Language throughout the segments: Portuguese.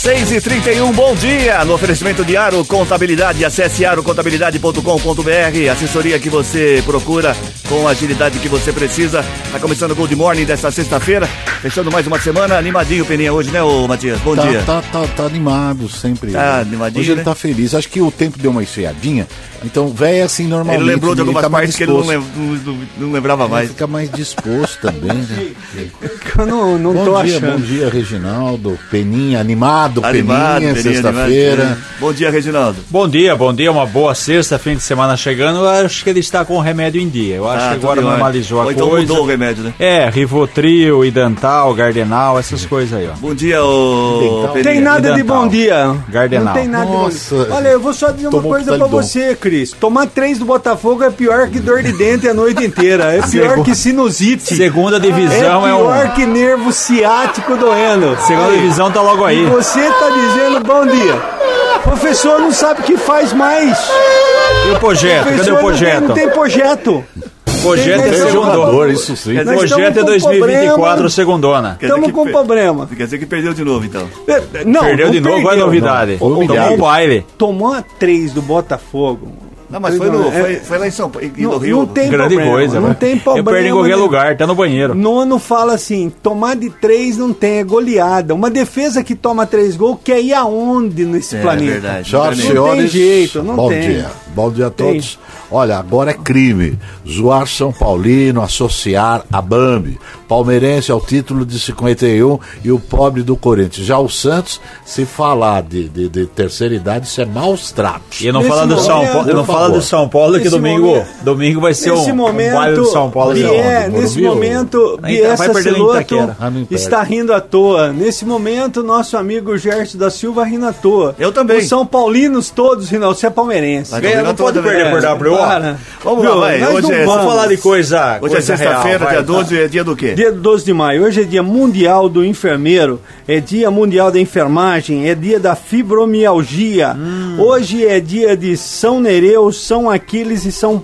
6 e 31 bom dia! No oferecimento de Aro Contabilidade, acesse arocontabilidade.com.br, assessoria que você procura com a agilidade que você precisa. Tá começando o Gold Morning desta sexta-feira, fechando mais uma semana, animadinho o Peninha hoje, né, ô Matias? Bom tá, dia. Tá, tá, tá animado sempre. Tá animadinho, Hoje ele né? tá feliz. Acho que o tempo deu uma esfriadinha, então velho é assim normalmente. Ele lembrou de algumas tá mais partes que ele não, não- não- lembrava Ele mais. fica mais disposto também, né? Eu não, não bom tô dia, achando. bom dia, Reginaldo. Peninha, animado, Animado, Peninha, Peninha, sexta-feira. animado. Bom dia, Reginaldo. Bom dia, bom dia, uma boa sexta, fim de semana chegando. Eu acho que ele está com o remédio em dia. Eu acho Ah, que agora normalizou a Ou então coisa. mudou o remédio, né? É, Rivotril, Idantal, Gardenal, essas coisas aí, ó. Bom dia, ô. Não tem nada de Dental. bom dia. Gardenal. Não tem nada Nossa. de bom dia. Olha, eu vou só dizer uma Tomou coisa pra Pitalidon. você, Cris. Tomar três do Botafogo é pior que dor de dente a noite inteira. É pior que sinusite. Segunda é divisão é, pior um. que nervo ciático doendo. Segunda Aí. divisão tá logo E aí. Você tá dizendo bom dia. Professor não sabe o que faz mais. E o projeto? Cadê Professor o não tem- projeto? Não tem projeto. O projeto é segundona. Jogador, isso sim. O dizer, projeto é estamos com 2024, problema. segundona. Estamos com per- problema. Quer dizer que perdeu de novo, então. É, Não, Perdeu não de novo, qual é novidade? Tomou um baile. Tomou a três do Botafogo. Não, mas foi, no, É, foi, foi lá em São Paulo, e no Não, Rio. não tem Grande problema, coisa, não né? tem problema. Eu perdi em qualquer lugar, tá no banheiro. Nono fala assim: tomar de três não tem, é goleada. Uma defesa que toma três gols quer ir aonde nesse É, planeta? verdade. Senhoras Não tem senhores, jeito, não bom tem. dia. Bom dia a todos. Olha, agora é crime. Zoar São Paulino, associar a Bambi. Palmeirense ao título de 51 e o pobre do Corinthians. Já o Santos, se falar de, de, de terceira idade, isso é maus tratos. E não Nesse falo do São Paulo, não favor. do São Paulo que Nesse domingo, momento- domingo vai ser um, momento, um baile do São Paulo. Bié- Morumbi nesse ou- momento, em Saceloto Itaquera. Ah, está rindo à toa. Nesse momento, nosso amigo Gerson da Silva rindo à toa. Eu também. Os São Paulinos todos rindo. Você é palmeirense. Vai Ganha, não pode perder por WO. Para. Vamos lá, vai. Hoje é- vamos falar de coisa. Hoje é coisa sexta-feira, real, dia vai. 12, é dia do quê? Dia 12 de maio, hoje é dia mundial do enfermeiro, é dia mundial da enfermagem, é dia da fibromialgia. Hum. Hoje é dia de São Nereu, São Aquiles e São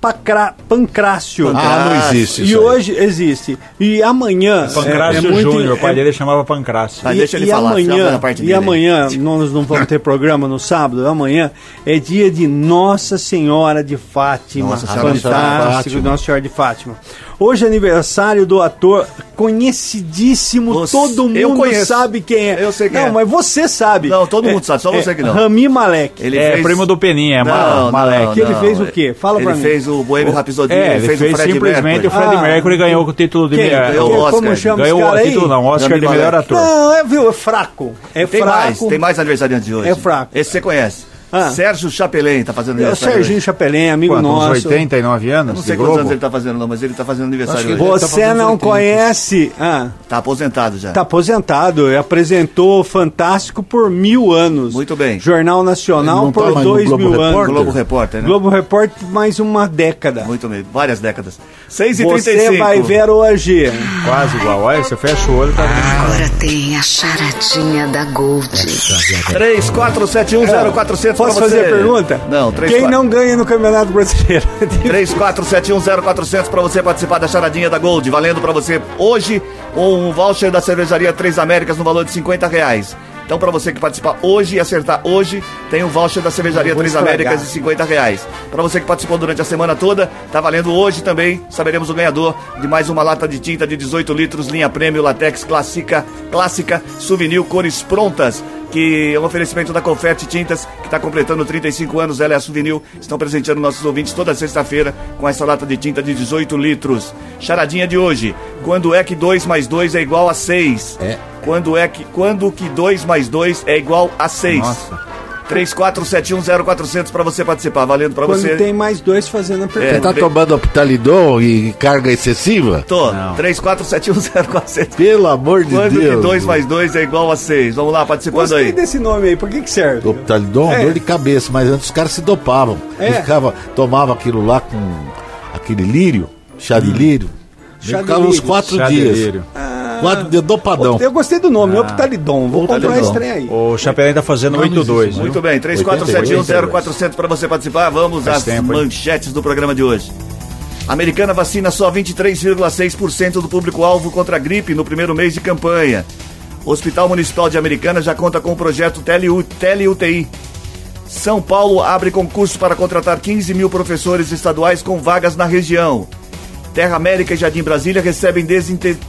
Pacra- Pancrácio. Ah, não existe E hoje existe. E amanhã. Pancrácio é, é muito- Júnior, o pai é- dele chamava Pancrácio. Ah, e, deixa ele e falar, amanhã, na parte e dele amanhã nós não vamos ter programa no sábado. Amanhã é dia de Nossa Senhora de Fátima. Nossa Senhora de Fantástico, Fátima. Nossa Senhora de Fátima. Hoje é aniversário do ator conhecidíssimo. Você- todo mundo sabe quem é. Eu sei quem não, é. mas você sabe. Não, todo É- mundo sabe, só você que não. Rami Malek. Ele é, fez- primo do Peninha, é Não, Malek. não, Que ele não. fez o quê? Fala ele pra mim. fez o Boêmio Rhapsody, É, ele fez, o Fred simplesmente Mercury. o Fred Ah. Mercury ganhou o título de Quem? melhor- Ganhou o Quem? Oscar. Como chama Ganhou esse o aí? título não, Oscar Rami de melhor Malek. ator. Não, é, viu? É fraco. É Tem fraco. mais, tem mais aniversariante de hoje. É fraco. Esse você conhece. Ah. Sérgio Chapelin tá fazendo É o aniversário. Serginho hoje. Chapelin, amigo Quanto, uns nosso. 89 anos? Não sei quantos Globo? anos ele tá fazendo, não, mas ele tá fazendo aniversário hoje. ele- Você Ele tá não 80. conhece. Ah, Tá aposentado já. tá aposentado. Ele apresentou Fantástico por mil anos. Muito bem. Jornal Nacional tá por no dois mil Repórter? anos. Globo Repórter, né? Globo Repórter mais uma década. Muito bem, várias décadas. 6 e Você 35 vai ver hoje. Quase igual. Olha, você fecha o olho, tá vendo? Agora tem a charadinha da Gold. 34710400 pra Posso fazer a pergunta? Não, 3 Quem não ganha no Campeonato Brasileiro? 34710400 para você participar da charadinha da Gold, valendo para você hoje um voucher da cervejaria Três Américas no valor de 50 reais. Então, para você que participar hoje e acertar hoje, tem um voucher da cervejaria Três. Américas de 50 reais. Para você que participou durante a semana toda, tá valendo hoje também. Saberemos o ganhador de mais uma lata de tinta de 18 litros, linha Prêmio Latex Clássica, Clássica Souvenir Cores Prontas que é um oferecimento da Confete Tintas, que está completando 35 anos, ela é a Souvenir, estão presenteando nossos ouvintes toda sexta-feira com essa lata de tinta de 18 litros. Charadinha de hoje, quando é que 2 mais 2 é igual a 6? É. Quando é que, quando que 2 mais 2 é igual a 6? Nossa. 34710400 para você participar, valendo para Quando você. tem mais dois fazendo a É, pergunta. Você tá tre- tomando Optalidon e carga excessiva? Tô, Não. 34710400. Pelo amor de Quando que Deus. 2 mais 2 é igual a 6? Vamos lá, participando Gostei aí. desse nome aí, por que que serve? Optalidon, É. dor de cabeça, mas antes os caras se dopavam. É. E ficava, tomava aquilo lá com aquele lírio, chá de lírio. Chá de ficava uns lírio. quatro Chá dias. Ah, Quatro de dopadão. Eu gostei do nome, Optalidon. Vou comprar Optalidon. esse trem aí. O Chapelin tá fazendo Não, não 8-2. existe, Muito bem, 34710400 para você participar. Vamos Faz às tempo, hein? manchetes do programa de hoje. Americana vacina só 23,6% do público-alvo contra a gripe no primeiro mês de campanha. O Hospital Municipal de Americana já conta com o projeto Tele-U- Tele-UTI. São Paulo abre concurso para contratar 15 mil professores estaduais com vagas na região. Terra América e Jardim Brasília recebem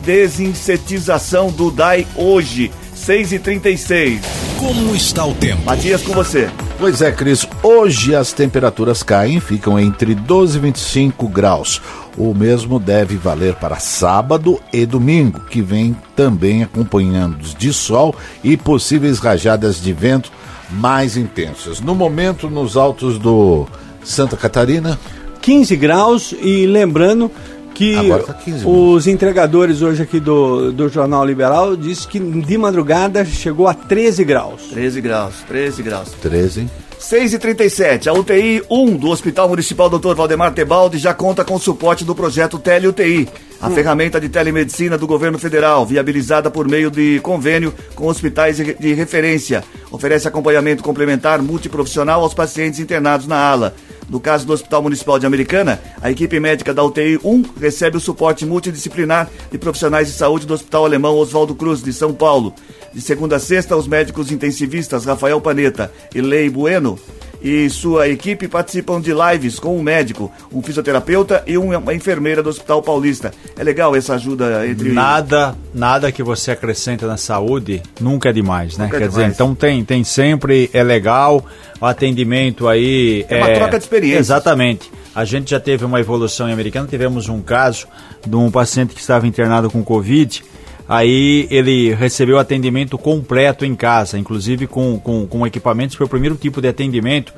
desinsetização do DAI hoje, 6h36. Como está o tempo? Matias, com você. Pois é, Cris, hoje as temperaturas caem, ficam entre 12 e 25 graus. O mesmo deve valer para sábado e domingo, que vem também acompanhando de sol e possíveis rajadas de vento mais intensas. No momento, nos altos do Santa Catarina, 15 graus e lembrando que tá 15 os entregadores hoje aqui do, do Jornal Liberal disse que de madrugada chegou a 13 graus. 13 graus, 13 graus. 13. 6 e 37 a UTI 1 do Hospital Municipal Dr. Valdemar Tebaldi já conta com o suporte do projeto TeleUTI, a ferramenta de telemedicina do governo federal, viabilizada por meio de convênio com hospitais de referência. Oferece acompanhamento complementar multiprofissional aos pacientes internados na ala. No caso do Hospital Municipal de Americana, a equipe médica da UTI 1 recebe o suporte multidisciplinar de profissionais de saúde do Hospital Alemão Oswaldo Cruz, de São Paulo. De segunda a sexta, os médicos intensivistas Rafael Paneta e Lei Bueno e sua equipe participam de lives com um médico, um fisioterapeuta e uma enfermeira do Hospital Paulista. É legal essa ajuda entre Nada, nada que você acrescenta na saúde nunca é demais, né? Nunca é Quer dizer, demais. então tem, tem sempre, é legal, o atendimento aí. É uma troca de experiências. Exatamente. A gente já teve uma evolução em americana, tivemos um caso de um paciente que estava internado com Covid. Aí ele recebeu atendimento completo em casa, inclusive com, com, com equipamentos. Foi o primeiro tipo de atendimento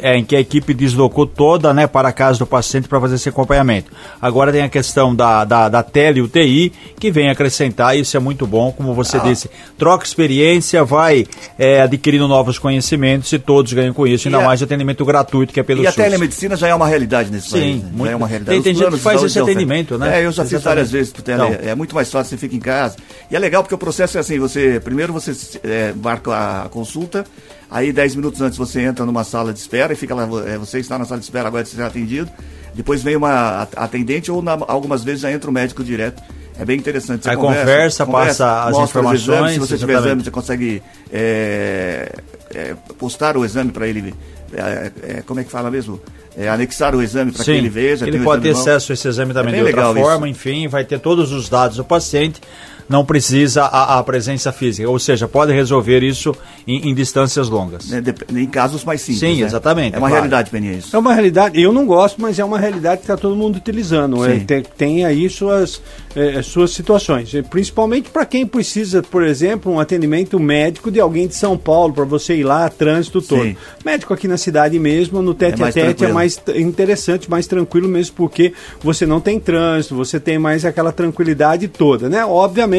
é, em que a equipe deslocou toda né, para a casa do paciente para fazer esse acompanhamento. Agora tem a questão da, da, da tele-UTI, que vem acrescentar, isso é muito bom, como você Ah. disse. Troca experiência, vai é, adquirindo novos conhecimentos e todos ganham com isso, ainda E a- mais de atendimento gratuito que é pelo E a SUS. telemedicina já é uma realidade nesse Sim, país. né? muito. Já é uma realidade. Tem- tem gente que faz esse atendimento, né? É, eu já fiz várias vezes pro tele. Então. É muito mais fácil, você fica em casa. E é legal porque o processo é assim, você primeiro você é, marca a consulta, aí 10 minutos antes você entra numa sala de espera e fica lá, é, você está na sala de espera agora de ser atendido. Depois vem uma at- atendente ou na- algumas vezes já entra o médico direto. É bem interessante. Você Aí conversa, passa as mostra os informações, exames, se você tiver exatamente. exame, você consegue é, é, postar o exame para ele. é, é, como é que fala mesmo? É, anexar o exame para que ele veja. ele pode ter acesso a esse exame também É de outra forma, enfim, vai ter todos os dados do paciente, não precisa a, a presença física, ou seja, pode resolver isso em, em distâncias longas. né, em casos mais simples. Sim, né? exatamente, É uma claro. realidade, Peninha, isso. É uma realidade, eu não gosto, mas é uma realidade que está todo mundo utilizando. É, tem, tem aí suas, eh, suas situações. E Principalmente para quem precisa, por exemplo, um atendimento médico de alguém de São Paulo, para você ir lá, trânsito todo. Sim. Médico aqui na cidade mesmo, no tete mais a tete, é tranquilo. mais t- interessante, mais tranquilo mesmo, porque você não tem trânsito, você tem mais aquela tranquilidade toda, né? Obviamente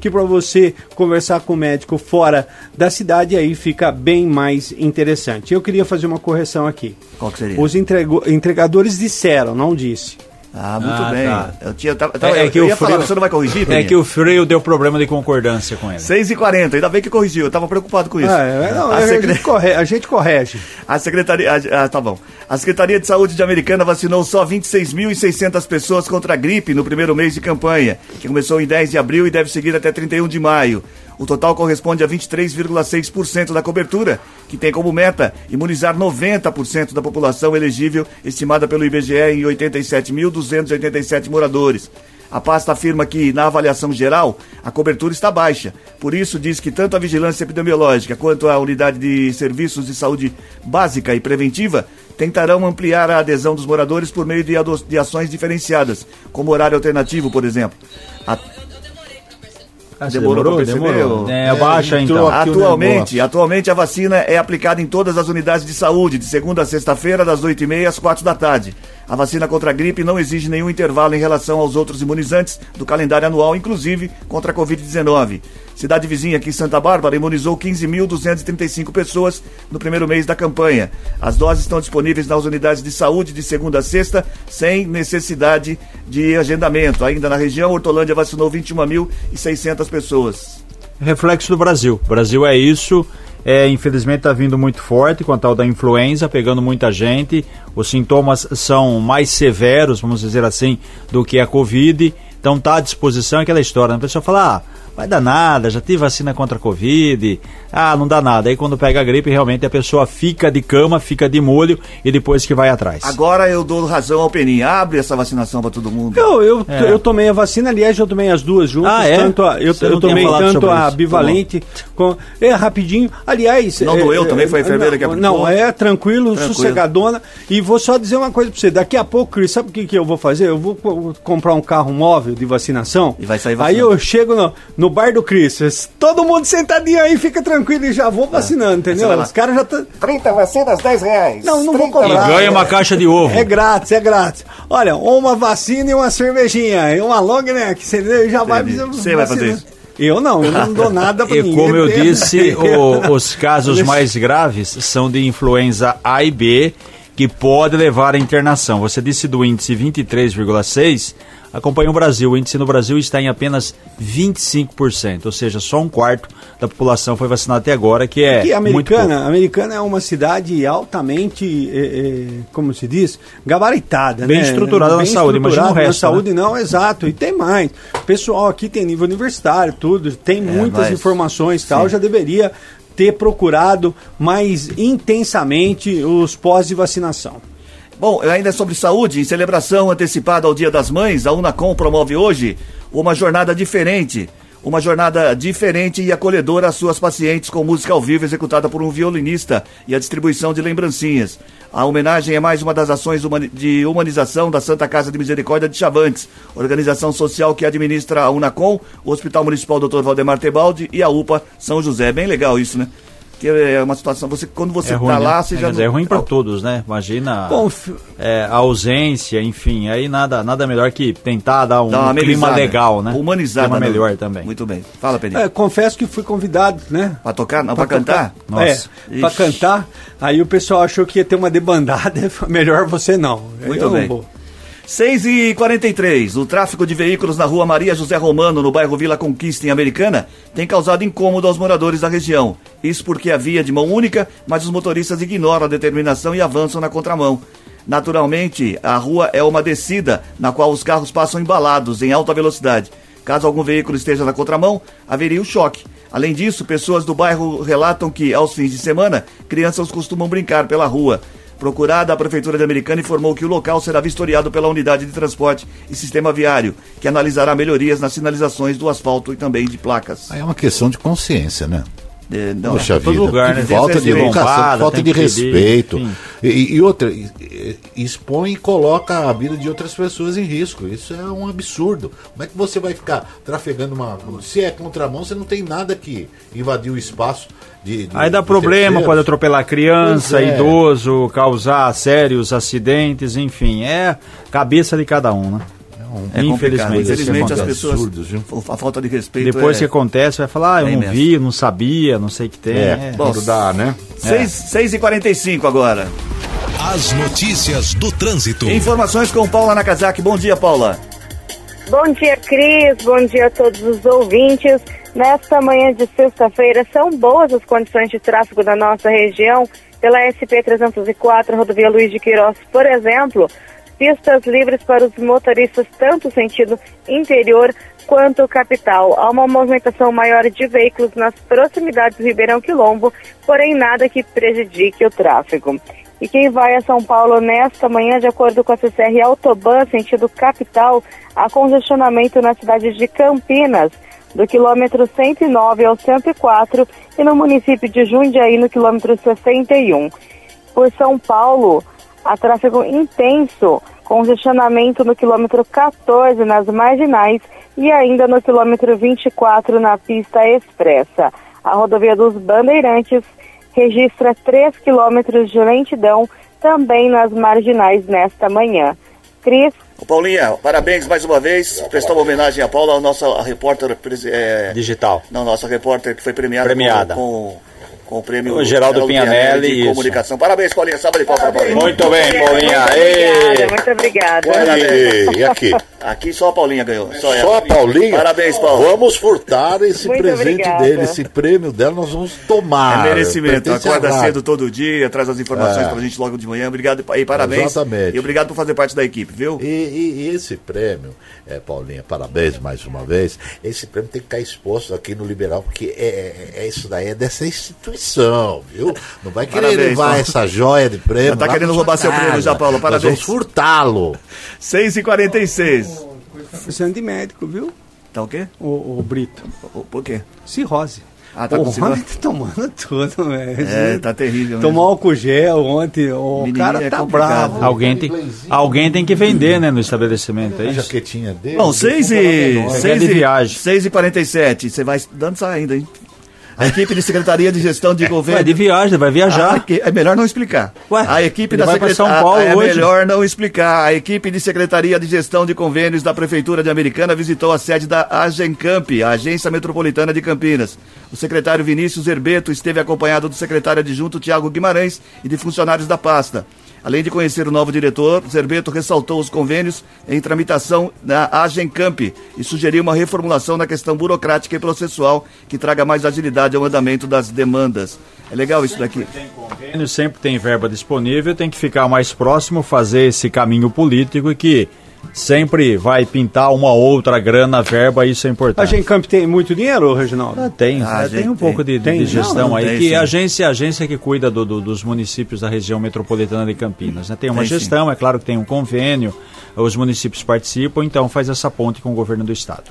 que para você conversar com o médico fora da cidade, aí fica bem mais interessante. Eu queria fazer uma correção aqui. Qual que seria? Os entregadores disseram, não disse. Ah, muito Ah, bem. tá. Eu, tinha, tava, tava- É, é eu que o ia falar, freio- você não vai corrigir, É que o freio deu problema de concordância com ele. 6h40, ainda bem que corrigiu, eu tava preocupado com isso. Ah, é, não, a, a, secre- gente corre- a gente corrige. a Secretaria. Ah, tá bom. A Secretaria de Saúde de Americana vacinou só 26.600 pessoas contra a gripe no primeiro mês de campanha, que começou em 10 de abril e deve seguir até 31 de maio. O total corresponde a 23,6% da cobertura, que tem como meta imunizar 90% da população elegível, estimada pelo IBGE em 87.287 moradores. A pasta afirma que, na avaliação geral, a cobertura está baixa. Por isso, diz que tanto a vigilância epidemiológica quanto a unidade de serviços de saúde básica e preventiva tentarão ampliar a adesão dos moradores por meio de, de ações diferenciadas, como horário alternativo, por exemplo. A- Ah, Demorou pra perceber, Demorou. ô? É, baixa então. Atualmente, atualmente a vacina é aplicada em todas as unidades de saúde, de segunda a sexta-feira, das 8h30 às 4 da tarde. A vacina contra a gripe não exige nenhum intervalo em relação aos outros imunizantes do calendário anual, inclusive contra a Covid-19. Cidade vizinha aqui, Santa Bárbara, imunizou 15.235 pessoas no primeiro mês da campanha. As doses estão disponíveis nas unidades de saúde de segunda a sexta, sem necessidade de agendamento. Ainda na região, Hortolândia vacinou 21.600 pessoas. Reflexo do Brasil. O Brasil é isso. É, infelizmente está vindo muito forte com a tal da influenza, pegando muita gente. Os sintomas são mais severos, vamos dizer assim, do que a Covid. Então está à disposição aquela história. Né? A pessoa fala, ah, vai dar nada, já tive vacina contra a Covid, ah, não dá nada. Aí quando pega a gripe, realmente a pessoa fica de cama, fica de molho e depois que vai atrás. Agora eu dou razão ao Penin, abre essa vacinação para todo mundo. Eu, eu, é. eu tomei a vacina, aliás, eu tomei as duas juntas. Ah, é? Tanto a, eu, eu tomei tanto a bivalente, com, é rapidinho. Aliás. Não é, doeu também? Foi a enfermeira não, que aplicou? Não, é tranquilo, tranquilo, sossegadona. E vou só dizer uma coisa para você: daqui a pouco, Cris, sabe o que, que eu vou fazer? Eu vou comprar um carro móvel de vacinação. E vai sair vacinando. Aí eu chego no, no bar do Cris todo mundo sentadinho aí, fica tranquilo e já vou vacinando, entendeu? Os caras já estão. 30 vacinas, 10 reais. Não, não vou cobrar. E ganha uma caixa de ovo. É grátis, é grátis. Olha, uma vacina e uma cervejinha. E uma long neck. Você já vai Você vai fazer isso. Eu não, eu não dou nada para ninguém. E como eu disse, o, os casos mais graves são de influenza A e B, que pode levar à internação. Você disse do índice 23,6 acompanha o Brasil. O índice no Brasil está em apenas 25%, ou seja, só um quarto da população foi vacinada até agora, que é. Aqui, americana, muito americana é uma cidade altamente, é, é, como se diz, gabaritada, Bem né? estruturada Bem na saúde, imagina o resto. Na saúde né? não, exato. E tem mais. O pessoal aqui tem nível universitário, tudo, tem é, muitas mas... informações e tal, já deveria ter procurado mais intensamente os pós de vacinação. Bom, ainda sobre saúde, em celebração antecipada ao Dia das Mães, a Unacom promove hoje uma jornada diferente. Uma jornada diferente e acolhedora às suas pacientes com música ao vivo executada por um violinista e a distribuição de lembrancinhas. A homenagem é mais uma das ações de humanização da Santa Casa de Misericórdia de Chavantes, organização social que administra a Unacom, o Hospital Municipal Dr. Valdemar Tebaldi e a UPA São José. Bem legal isso, né? Que é uma situação. Você, quando você está é lá, né? você é, já. Mas não... é ruim para todos, né? Imagina Bom, é, a ausência, enfim. Aí nada, nada melhor que tentar dar um dar clima legal, né? Humanizar. Clima melhor também. Muito bem. Fala, Pedro. É, confesso que fui convidado, né? Para tocar? Não, para cantar? Nossa. É, para cantar. Aí o pessoal achou que ia ter uma debandada. Melhor você não. Muito Eu bem. Não 6 e 43 O tráfego de veículos na rua Maria José Romano, no bairro Vila Conquista, em Americana, tem causado incômodo aos moradores da região. Isso porque a via é de mão única, mas os motoristas ignoram a determinação e avançam na contramão. Naturalmente, a rua é uma descida na qual os carros passam embalados em alta velocidade. Caso algum veículo esteja na contramão, haveria o choque. Além disso, pessoas do bairro relatam que, aos fins de semana, crianças costumam brincar pela rua. Procurada, a Prefeitura de Americana informou que o local será vistoriado pela Unidade de Transporte e Sistema Viário, que analisará melhorias nas sinalizações do asfalto e também de placas. Aí é uma questão de consciência, né? É, não, Poxa vida, lugar, né? falta de educação, falta de respeito. E, e, outra, expõe e coloca a vida de outras pessoas em risco. Isso é um absurdo. Como é que você vai ficar trafegando uma. Se é contramão, você não tem nada que invadir o espaço. De, de, Aí dá problema, terceiros. pode atropelar criança, é. idoso, causar sérios acidentes, enfim, é cabeça de cada um, né? É Infelizmente, Infelizmente as pessoas. Absurdos, a falta de respeito. Depois é... que acontece, vai falar, ah, eu é não imenso. vi, não sabia, não sei o que tem. É, é. Bom, dá, né? 6h45 agora. As notícias do trânsito. Informações com Paula Nakazaki. Bom dia, Paula. Bom dia, Cris. Bom dia a todos os ouvintes. Nesta manhã de sexta-feira, são boas as condições de tráfego da nossa região. Pela SP-304, rodovia Luiz de Queiroz, por exemplo, pistas livres para os motoristas, tanto sentido interior quanto capital. Há uma movimentação maior de veículos nas proximidades do Ribeirão Quilombo, porém nada que prejudique o tráfego. E quem vai a São Paulo nesta manhã, de acordo com a CCR Autoban, sentido capital, há congestionamento na cidade de Campinas, do quilômetro 109 ao 104, e no município de Jundiaí, no quilômetro 61. Por São Paulo, há tráfego intenso, congestionamento no quilômetro 14 nas marginais e ainda no quilômetro 24 na pista expressa. A rodovia dos Bandeirantes registra 3 quilômetros de lentidão, também nas marginais nesta manhã. Cris, Ô, Paulinha, parabéns mais uma vez. Prestar uma homenagem a Paula, a nossa a repórter. É, Digital. não, nossa repórter que foi premiada, Premiada. Com, com, com o prêmio O Geraldo Pianelli, de isso. comunicação. Parabéns, Paulinha. Salve de palmas Paulinha. Muito bem, Paulinha. muito Ê! obrigada, muito obrigada. E, aqui? Aqui só a Paulinha ganhou. Só, Só a Paulinha? Parabéns, Paulo. Vamos furtar esse Muito presente obrigada. dele, esse prêmio dela, nós vamos tomar. É merecimento. Acorda cedo todo dia, traz as informações É. pra gente logo de manhã. Obrigado e parabéns. Exatamente. E obrigado por fazer parte da equipe, viu? E, e- e esse prêmio, é, Paulinha, parabéns mais uma vez. Esse prêmio tem que ficar exposto aqui no Liberal, porque é, é- é isso daí, é dessa instituição, viu? Não vai querer Parabéns, levar Paulo. essa joia de prêmio. Já tá querendo roubar seu prêmio já, Paulo. Nós Parabéns. vamos furtá-lo. 6h46. Precisando de médico, viu? Tá o quê? O, o Brito. O- Por quê? Cirrose. Ah, tá o? Rony tá tomando tudo, velho. É, tá terrível. Tomou álcool gel ontem, o Menininho cara é tá complicado. bravo. Alguém tem, alguém tem que vender, né, no estabelecimento, é A isso? jaquetinha dele. Bom, 6 e, Você 6 quer de e, viagem. 6 e 47. Você vai dançar ainda, hein? A equipe de Secretaria de Gestão de Governo. Vai de viagem, vai viajar. é melhor não explicar. Ué, a equipe da Secretaria. É hoje. melhor não explicar. A equipe de Secretaria de Gestão de Convênios da Prefeitura de Americana visitou a sede da Agencamp, a Agência Metropolitana de Campinas. O secretário Vinícius Herbeto esteve acompanhado do secretário adjunto Tiago Guimarães e de funcionários da pasta. Além de conhecer o novo diretor, Zerbeto ressaltou os convênios em tramitação na Agencamp e sugeriu uma reformulação na questão burocrática e processual que traga mais agilidade ao andamento das demandas. É legal isso daqui. Convênio sempre tem verba disponível, tem que ficar mais próximo, fazer esse caminho político que sempre vai pintar uma outra grana, verba, isso é A importante. Gencamp tem muito dinheiro, Reginaldo? Ah, tem, Ah, gente, tem um pouco de, de- tem. de gestão Não, não aí, tem, que sim. a agência, a agência que cuida do- do- dos municípios da região metropolitana de Campinas. né? Tem uma Tem, sim. gestão, é claro que tem um convênio, os municípios participam, então faz essa ponte com o governo do estado.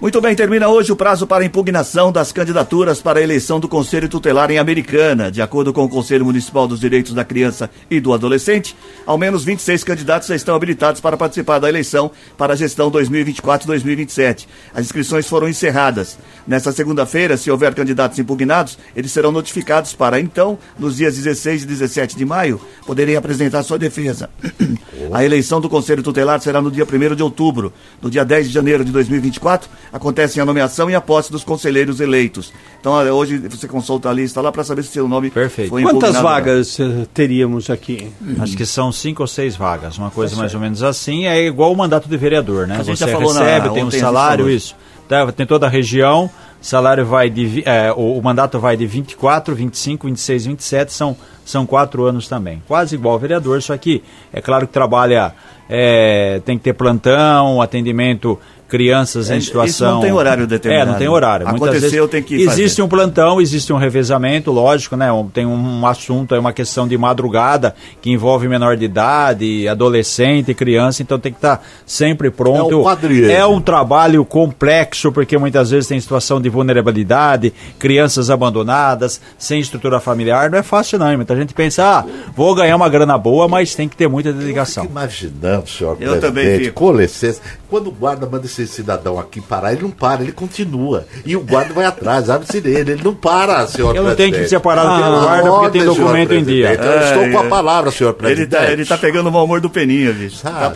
Muito bem, termina hoje o prazo para impugnação das candidaturas para a eleição do Conselho Tutelar em Americana. De acordo com o Conselho Municipal dos Direitos da Criança e do Adolescente, ao menos 26 candidatos já estão habilitados para participar da eleição para a gestão 2024-2027. As inscrições foram encerradas. Nesta segunda-feira, se houver candidatos impugnados, eles serão notificados para, então, nos dias 16 e 17 de maio, poderem apresentar sua defesa. A eleição do Conselho Tutelar será no dia 1 de outubro. No dia 10 de janeiro de 2024, acontece a nomeação e a posse dos conselheiros eleitos. Então, hoje você consulta a lista lá para saber se seu nome Perfeito. foi Quantas não. vagas eh, teríamos aqui? Acho que são cinco ou seis vagas, uma coisa mais ou menos assim. É igual o mandato de vereador, né? A gente Você já falou na- recebe, tem um salário, isso. Tá, Tem toda a região, salário vai de. é, o, o mandato vai de 24, 25, 26, 27, são, são quatro anos também. Quase igual ao vereador, só que é claro que trabalha. é, tem que ter plantão, atendimento. Crianças É, em isso situação. não tem horário determinado. É, não tem horário. Muitas Aconteceu, vezes tem que Existe fazer. um plantão, existe um revezamento, lógico, né? Um- Tem um assunto, é uma questão de madrugada que envolve menor de idade, adolescente, criança, então tem que estar sempre pronto. É um quadrilheiro. É um trabalho complexo, porque muitas vezes tem situação de vulnerabilidade, crianças abandonadas, sem estrutura familiar, não é fácil não. hein? Muita gente pensa, ah, vou ganhar uma grana boa, mas tem que ter muita dedicação. Fico imaginando, senhor Eu também presidente, fico. com licença, quando o guarda manda esse cidadão aqui parar, ele não para, ele continua. E o guarda vai atrás, abre-se dele, ele não para, senhor Eu não presidente. tenho que ser parado pelo Ah, guarda porque tem documento em dia. presidente, Eu estou Ai, com a palavra, senhor Ele presidente. tá, ele tá pegando o mau humor do Peninha, bicho. Tá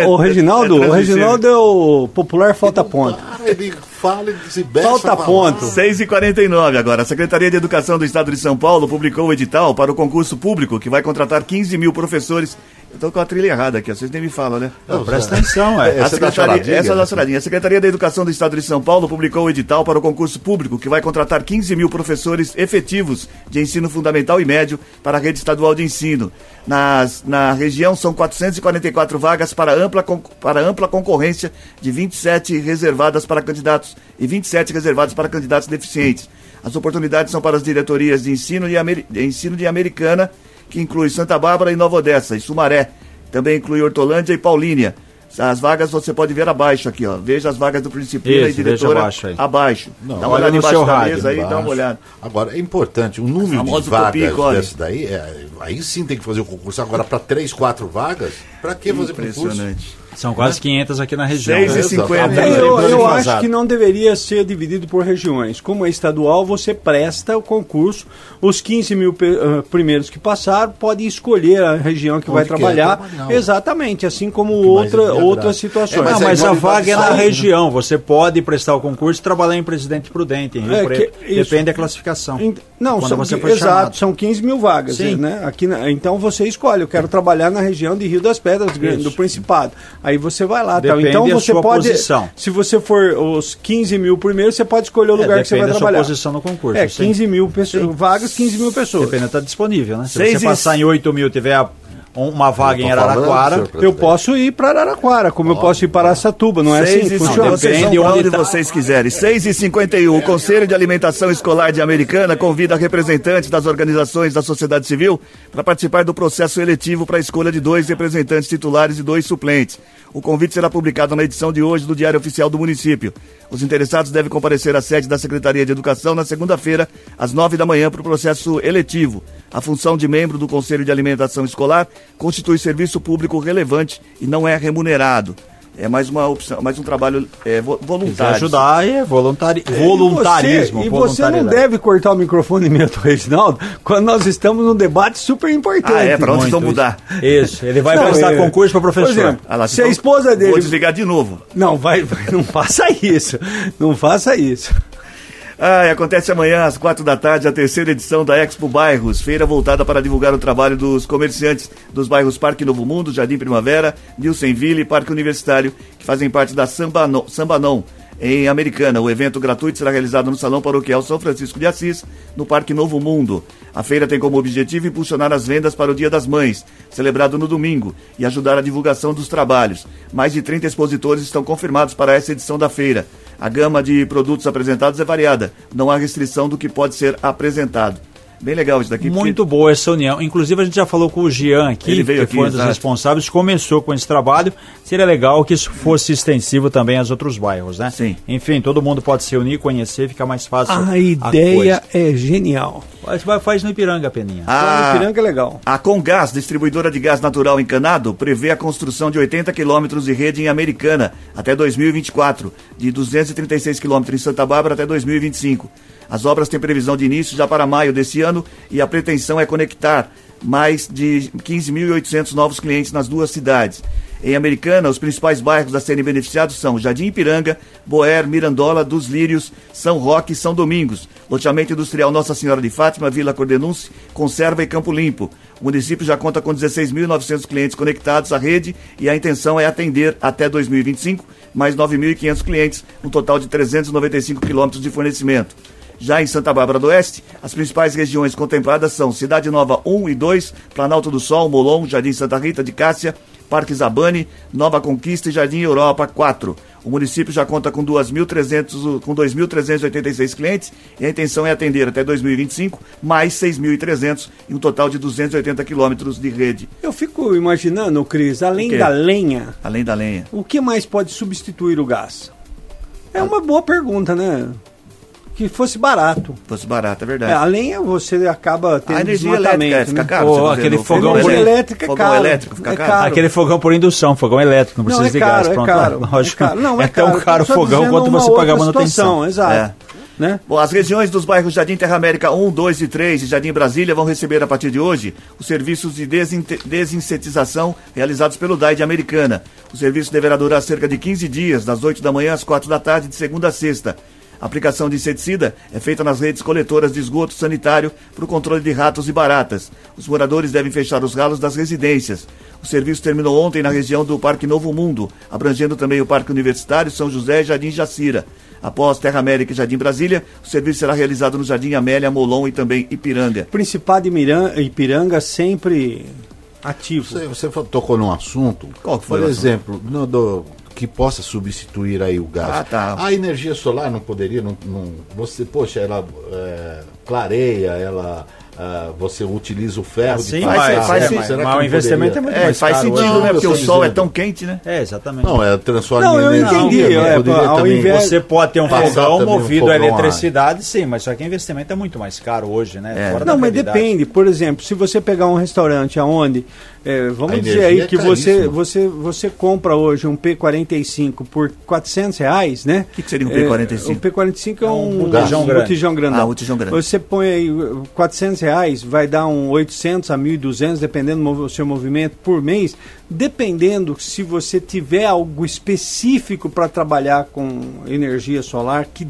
é- o Reginaldo, é o. Reginaldo é o popular falta ponto. Para, ele fala, ele se beça. Falta ponto. 6 e 49 agora. A Secretaria de Educação do Estado de São Paulo publicou o edital para o concurso público que vai contratar 15 mil professores. Eu tô com a trilha errada aqui, vocês nem me falam, né? Não, presta atenção, é. Essa é Secretaria, essa é da né? choradinha. A Secretaria da Educação do Estado de São Paulo publicou o edital para o concurso público que vai contratar 15 mil professores efetivos de ensino fundamental e médio para a rede estadual de ensino. Nas, na região são 444 vagas para ampla, para ampla concorrência de 27 reservadas para candidatos e 27 reservadas para candidatos deficientes. As oportunidades são para as diretorias de ensino, e Ameri- de ensino de Americana, que inclui Santa Bárbara e Nova Odessa, e Sumaré. Também inclui Hortolândia e Paulínia. As vagas você pode ver abaixo aqui, ó. Veja as vagas do Principina Isso, e diretora abaixo aí. abaixo. Não, dá uma olha olhada embaixo seu da rádio, mesa aí, dá uma Embaixo. olhada. Agora, é importante, o número de vagas copia cola. desse daí, é, aí sim tem que fazer o concurso. Agora, para três, quatro vagas, para que fazer concurso? Impressionante. São quase 500 aqui na região. Seis e né? cinquenta. Tá É, bem eu, eu acho que não deveria ser dividido por regiões. Como é estadual, você presta o concurso, os 15 mil ah, primeiros que passaram podem escolher a região que vai quer trabalhar. trabalhar. Exatamente, assim como outra, outras situações. É, Não, Mas mas é a vaga é na né? região. Você pode prestar o concurso e trabalhar em Presidente Prudente, em Rio É, Preto. que- isso. Depende da classificação. Ent- Não, são, você exato, chamado. são 15 mil vagas, Sim. né? Aqui na- então você escolhe, eu quero trabalhar na região de Rio das Pedras, do Principado. Aí você vai lá. Depende então da você pode, posição. se você for os 15 mil primeiro, você pode escolher o É, lugar que você vai depende da sua trabalhar. posição no concurso, É, sim. 15 mil pessoas, vagas, 15 mil pessoas. Depende, está disponível, né? Se Seis você e- passar em 8 mil tiver a- uma vaga em falando, Araraquara, senhor Eu posso ir para Araraquara, como eu posso ir para Araçatuba, não é assim e que funciona? vocês vão Depende onde onde tá. vocês quiserem. 6 e 51 o Conselho de Alimentação Escolar de Americana convida representantes das organizações da sociedade civil para participar do processo eletivo para a escolha de dois representantes titulares e dois suplentes. O convite será publicado na edição de hoje do Diário Oficial do Município. Os interessados devem comparecer à sede da Secretaria de Educação na segunda-feira, às nove da manhã, para o processo eletivo. A função de membro do Conselho de Alimentação Escolar constitui serviço público relevante e não é remunerado. É mais uma opção, mais um trabalho é, vo- quiser voluntário. ajudar, é voluntari E voluntarismo. você, e você não deve cortar o microfone meu do Reginaldo quando nós estamos num debate super importante. Ah, é, pra onde isso. mudar? Isso, ele vai Não, prestar é- concurso para professor. Por exemplo, Ah lá, se a então, esposa Vou dele. desligar de novo. Não, vai, vai, não faça isso. Não faça isso. Ah, acontece amanhã às quatro da tarde a terceira edição da Expo Bairros, feira voltada para divulgar o trabalho dos comerciantes dos bairros Parque Novo Mundo, Jardim Primavera, Nilsenville e Parque Universitário, que fazem parte da Sambanon em Americana. O evento gratuito será realizado no Salão Paroquial São Francisco de Assis, no Parque Novo Mundo. A feira tem como objetivo impulsionar as vendas para o Dia das Mães, celebrado no domingo, e ajudar a divulgação dos trabalhos. Mais de 30 expositores estão confirmados para essa edição da feira. A gama de produtos apresentados é variada, não há restrição do que pode ser apresentado. Bem legal isso daqui. porque- Muito boa essa união. Inclusive, a gente já falou com o Jean aqui, Ele veio que aqui, foi um dos exato. responsáveis, começou com esse trabalho. Seria legal que isso fosse extensivo também aos outros bairros, né? Sim. Enfim, todo mundo pode se unir, conhecer, fica mais fácil. A ideia é genial. coisa. Faz, faz no Ipiranga, Peninha. Ah, A Ipiranga é legal. A Congás, distribuidora de gás natural encanado, prevê a construção de 80 quilômetros de rede em Americana até 2024, de 236 quilômetros em Santa Bárbara até 2025. As obras têm previsão de início já para maio desse ano e a pretensão é conectar mais de 15.800 novos clientes nas duas cidades. Em Americana, os principais bairros a serem beneficiados são Jardim Ipiranga, Boer, Mirandola, Dos Lírios, São Roque e São Domingos. Loteamento industrial Nossa Senhora de Fátima, Vila Cordenunce, Conserva e Campo Limpo. O município já conta com 16.900 clientes conectados à rede e a intenção é atender até 2025 mais 9.500 clientes, um total de 395 quilômetros de fornecimento. Já em Santa Bárbara do Oeste, as principais regiões contempladas são Cidade Nova 1 e 2, Planalto do Sol, Molon, Jardim Santa Rita de Cássia, Parque Zabane, Nova Conquista e Jardim Europa 4. O município já conta com 2.300 com 2.386 clientes e a intenção é atender até 2025 mais 6.300 e um total de 280 quilômetros de rede, Eu fico imaginando, Cris, além da lenha, além da lenha. o que mais pode substituir o gás? É uma boa pergunta, né? Que fosse barato. Fosse barato, é É, verdade. a lenha você acaba tendo a energia elétrica é, fica né? caro. Tá aquele fogão Fogão por- elétrico é fogão caro. elétrico fica É caro. caro. Aquele fogão por indução, fogão elétrico, não precisa Não, é de caro, gás. é Pronto, caro, lógico. é caro. Não, é é tão caro. caro o fogão quanto você pagar manutenção. Exato. É. Né? Bom, as regiões dos bairros Jardim Terra América 1, 2 e 3 e Jardim Brasília vão receber a partir de hoje os serviços de desinsetização realizados pelo DAI de Americana. O serviço deverá durar cerca de 15 dias, das 8 da manhã às 4 da tarde, de segunda a sexta. A aplicação de inseticida é feita nas redes coletoras de esgoto sanitário para o controle de ratos e baratas. Os moradores devem fechar os ralos das residências. O serviço terminou ontem na região do Parque Novo Mundo, abrangendo também o Parque Universitário, São José e Jardim Jacira. Após Terra América e Jardim Brasília, o serviço será realizado no Jardim Amélia, Molon e também Ipiranga. Principado de Miran- Ipiranga sempre ativo. Você, você tocou num assunto, Qual que foi por exemplo, no- do- que possa substituir aí o gás. Ah, tá. A energia solar não poderia, não, não- você, poxa, ela é, clareia, ela, ah, você utiliza o ferro Sim, de faz- passar, faz- né? mas- Será que mas o investimento poderia? é muito É, mais faz caro sentido, hoje. Não, né? eu Porque o sol é dizendo. tão quente, né? É, exatamente. Não, é transforma Não, em eu energia, entendi, mas é, ao invés- Você pode ter um fogão também um movido a eletricidade, sim, mas só que o investimento é muito mais caro hoje, né? É. Fora da Não, mas realidade. depende. Por exemplo, se você pegar um restaurante aonde é, vamos A dizer aí é que você, caríssima. você, você compra hoje um P45 por 400 reais, né? O que que seria um É, P45? o P45 é um, botijão um grande. botijão grandão. Ah, um botijão grande. Você põe aí uh, 400 reais, vai dar um 800 a 1.200, dependendo do seu movimento por mês. Dependendo se você tiver algo específico para trabalhar com energia solar que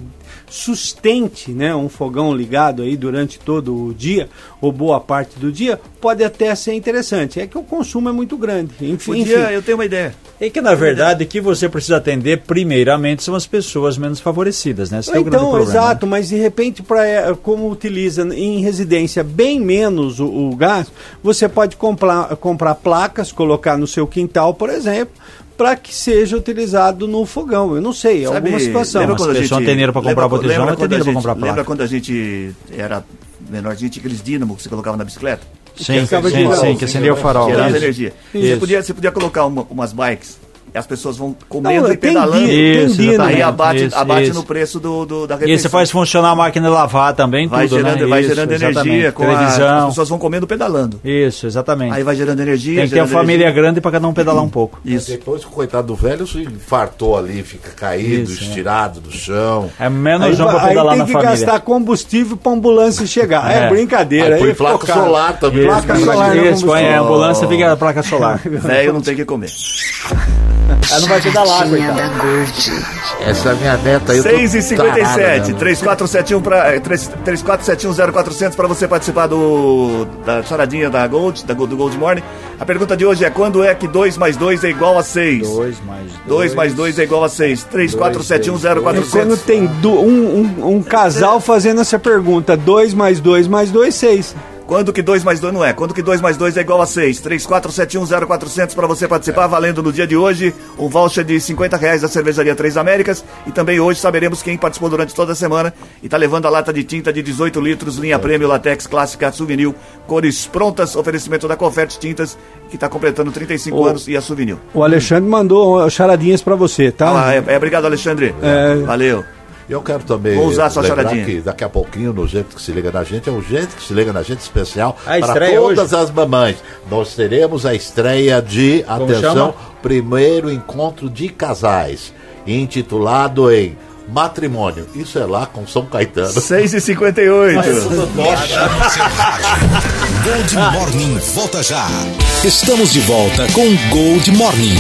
sustente né, um fogão ligado aí durante todo o dia ou boa parte do dia, pode até ser interessante. É que o consumo é muito grande. Enfim, Podia, enfim. eu tenho uma ideia. E que, na verdade, que você precisa atender primeiramente são as pessoas menos favorecidas, né? Esse é o grande Então, problema. exato, mas de repente, pra, como utiliza em residência bem menos o, o gás, você pode comprar, comprar placas, colocar no seu quintal, por exemplo, para que seja utilizado no fogão. Eu não sei, é Sabe, alguma situação. lembra Mas quando a gente- tem dinheiro pra comprar lembra- botijão, lembra quando a gente- comprar placa. Lembra quando a gente era menorzinho, tinha aqueles dínamo que você colocava na bicicleta? Sim, ficava sim, de- sim, que acendia o farol. Gerava Isso. energia. Você podia, você podia colocar uma- umas bikes e as pessoas vão comendo Não, e tem pedalando. dia- tem Isso, dia, exatamente. Aí abate, Isso, abate isso. no preço do, do- da E refeição. aí você faz funcionar a máquina de lavar também, vai tudo, gerando, né? vai Isso, gerando energia, com a, televisão. as pessoas vão comendo pedalando. Isso, exatamente. Aí vai gerando energia. Tem que ter uma família energia. grande para cada um pedalar um pouco. Isso. Depois que o coitado do velho se infartou ali, fica caído, Isso, é. estirado do chão. É menos Aí, um para aí pedalar tem na que família. gastar combustível para ambulância chegar. É, É. brincadeira. Aí põe placa solar também. Placa solar Isso, põe a ambulância fica a placa solar. Velho não tem que comer. Aí não vai pedalar, Charadinha coitado. da Gold. Essa minha neta aí. eu tô 6 e 57 tarado, né? 3471 para 34710400 para você participar do da charadinha da Gold, da, do Gold Morning. A pergunta de hoje é quando é que 2 mais 2 é igual a 6? 2 mais 2 mais 2 é igual a 6. É 34710400. quando tem du- um, um- um casal fazendo essa pergunta, 2 mais 2 mais 2, 6. Quando que 2 mais 2 não é? Quando que 2 mais 2 é igual a 6? 34710400 para você participar, valendo no dia de hoje um voucher de 50 reais da Cervejaria Três Américas. E também hoje saberemos quem participou durante toda a semana e tá levando a lata de tinta de 18 litros, linha prêmio, latex, clássica, souvenir, cores prontas, oferecimento da Confete Tintas, que tá completando 35 Ô. anos, e a souvenir. O Alexandre mandou charadinhas para você, tá? Ah, é, é, obrigado, Alexandre. É. Valeu. Eu quero também Vou usar a sua lembrar charadinha. que daqui a pouquinho, no Gente que se liga na gente, é o Gente que se liga na gente especial A para todas as mamães. Nós teremos a estreia de, Como atenção, chama? primeiro encontro de casais, intitulado em Matrimônio. Isso é lá com São Caetano. 6 e 58 Gold Morning volta já. Estamos de volta com Gold Morning.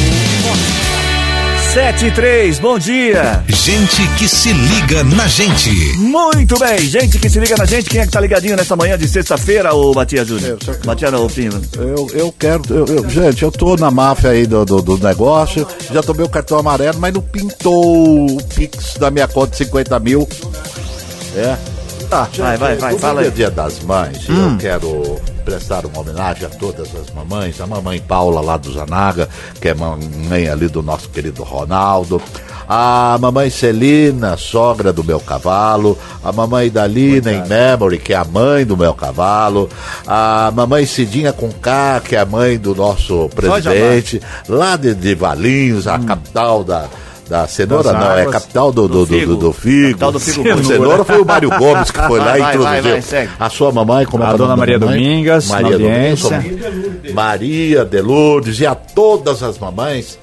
7 e 3, bom dia. Gente que se liga na gente. Muito bem, gente que se liga na gente, quem é que tá ligadinho nessa manhã de sexta-feira, ô Matias Júnior? Matias não, ô Pinho. Eu, eu quero. eu- eu- gente, eu tô na máfia aí do, do, do negócio. Já tomei o cartão amarelo, mas não pintou o Pix da minha conta de 50 mil. É. Tá, vai, vai, vai, Como fala é aí. dia das mães, eu quero prestar uma homenagem a todas as mamães, a mamãe Paula lá do Zanaga, que é mãe ali do nosso querido Ronaldo, a mamãe Celina, sogra do meu cavalo, a mamãe Dalina em Memory, que é a mãe do meu cavalo, a mamãe Cidinha com K, que é a mãe do nosso presidente, lá de, de Valinhos, a capital da. Da cenoura, não, é capital do, do, do, do, do figo. Capital do figo. O cenoura foi o Mário Gomes que foi lá Vai, e introduziu. vai. A sua mamãe, como é A que é dona Maria mamãe? Domingas, Maria Domingas, Maria de Lourdes e a todas as mamães,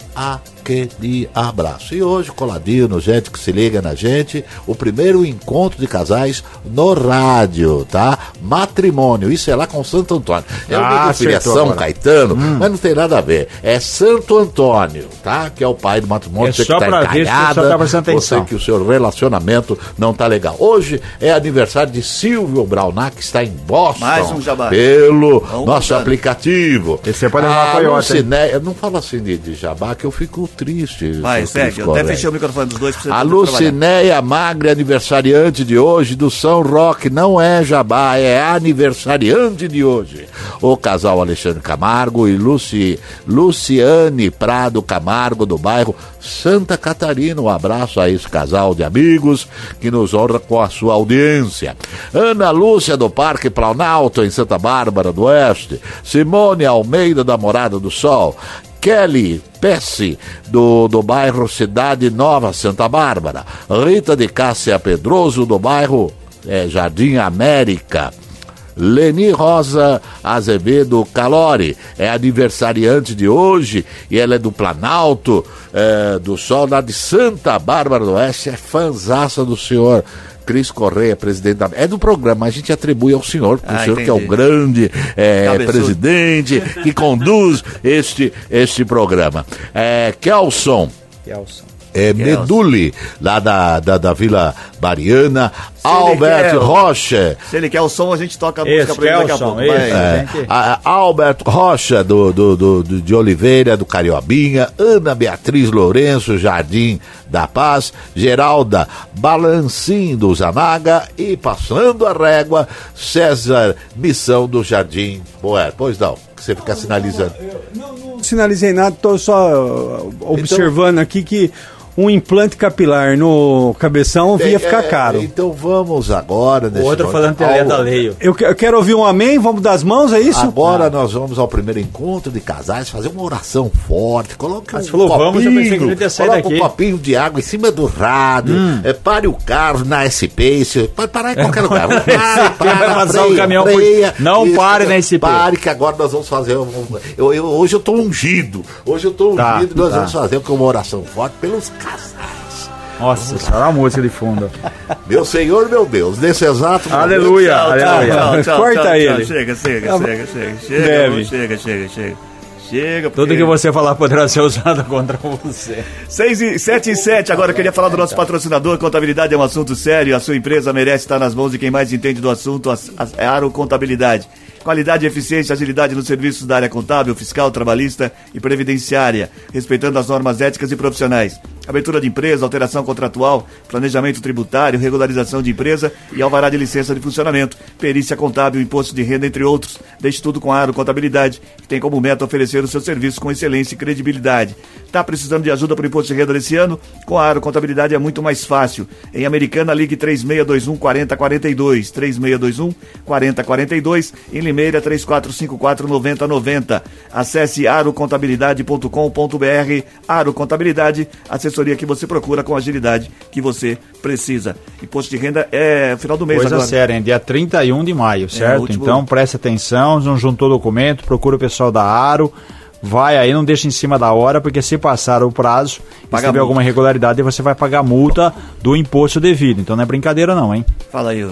aquele abraço. E hoje, coladinho no Gente que se liga na gente, o primeiro encontro de casais no rádio, tá? Matrimônio, isso é lá com Santo Antônio. Eu Ah, digo filiação agora. Caetano, mas não tem nada a ver. É Santo Antônio, tá? Que é o pai do matrimônio. É você só que tá pra ver se tá você atenção. que o seu relacionamento não tá legal. Hoje é aniversário de Silvio Braunac, que está em Boston. Mais um jabá. Pelo Vamos nosso voltando. aplicativo. Esse você pode levar uma a? Lucinéia, não fala assim de, de jabá, que eu fico triste. Vai, segue. Eu até fechei o microfone dos dois pra você A. Lucinéia Magre, aniversariante de hoje do São Roque, não é jabá, é aniversariante de hoje. O casal Alexandre Camargo e Luci, Luciane Prado Camargo, do bairro Santa Catarina. Um abraço a esse casal de amigos que nos honra com a sua audiência. Ana Lúcia do Parque Planalto, em Santa Bárbara do Oeste. Simone Almeida da Morada do Sol. Kelly Pesce, do, do bairro Cidade Nova, Santa Bárbara. Rita de Cássia Pedroso, do bairro eh, Jardim América. Leni Rosa Azevedo Calori. É aniversariante de hoje e ela é do Planalto, é, do Sol, lá de Santa Bárbara do Oeste. É fanzaça do senhor. Cris Correia, presidente da. É do programa, a gente atribui ao senhor, porque Ah, o senhor que é o entendi. grande é, presidente que conduz este, este programa. É, Kelson. É, Meduli, lá da, da, da Vila Mariana, Albert quer- Rocha, Se ele quer o som, a gente toca a Esse, música pra ele daqui a pouco. esse. É. é, a- a Albert Rocha do, do, do- do- de Oliveira, do Cariobinha, Ana Beatriz Lourenço, Jardim da Paz, Geralda Balancim do Zanaga e passando a régua, César Missão do Jardim Boé. Pois não, que você fica sinalizando. Não sinalizei nada, tô só uh, observando aqui que um implante capilar no cabeção ia ficar É, caro. Então vamos agora. O nesse outro falando que ele é ao- da lei. Eu, eu quero ouvir um amém, vamos dar as mãos, é isso? Agora nós vamos ao primeiro encontro de casais, fazer uma oração forte. Coloque um você falou vamos, eu pensei que ia sair coloque daqui. um copinho de água em cima do rádio. é, pare o carro na SP. Se, pode parar em qualquer lugar. Pare, vai passar o caminhão por- Não pare na SP. Pare que agora nós vamos fazer. um- eu- eu- hoje eu estou ungido. Hoje eu estou Tá, ungido. nós tá. vamos fazer uma oração forte pelos casais. Nossa senhora, a música de fundo. Meu Senhor, meu Deus, nesse exato momento- Aleluia, Tchau, tchau, aleluia. tchau, tchau, Corta tchau, tchau. ele. Chega, chega, Ah, chega, chega. Chega, deve. chega, chega, chega. Chega, Tudo porque- que você falar poderá ser usado contra você. 6 e 7 e 7, agora eu queria falar do nosso patrocinador. Contabilidade é um assunto sério. A sua empresa merece estar nas mãos de quem mais entende do assunto. É a Aro Contabilidade. Qualidade, eficiência, agilidade nos serviços da área contábil, fiscal, trabalhista e previdenciária, respeitando as normas éticas e profissionais. Abertura de empresa, alteração contratual, planejamento tributário, regularização de empresa e alvará de licença de funcionamento, perícia contábil, imposto de renda, entre outros. Deixe tudo com a Aro Contabilidade, que tem como meta oferecer o seu serviço com excelência e credibilidade. Tá precisando de ajuda para o imposto de renda desse ano? Com a Aro Contabilidade é muito mais fácil. Em Americana, ligue 3621 4042, 3621 4042, em Limeira 3454 9090. Acesse arocontabilidade.com.br. Aro Contabilidade, assessoria que você procura com a agilidade que você precisa. Imposto de renda é final do mês Coisa agora. séria, hein? Dia 31 de maio, certo? último- Então preste atenção, não juntou documento, procura o pessoal da Aro. Vai aí, não deixa em cima da hora, porque se passar o prazo, e se Paga tiver alguma irregularidade, você vai pagar multa do imposto devido. Então não é brincadeira não, hein? Fala aí, ô.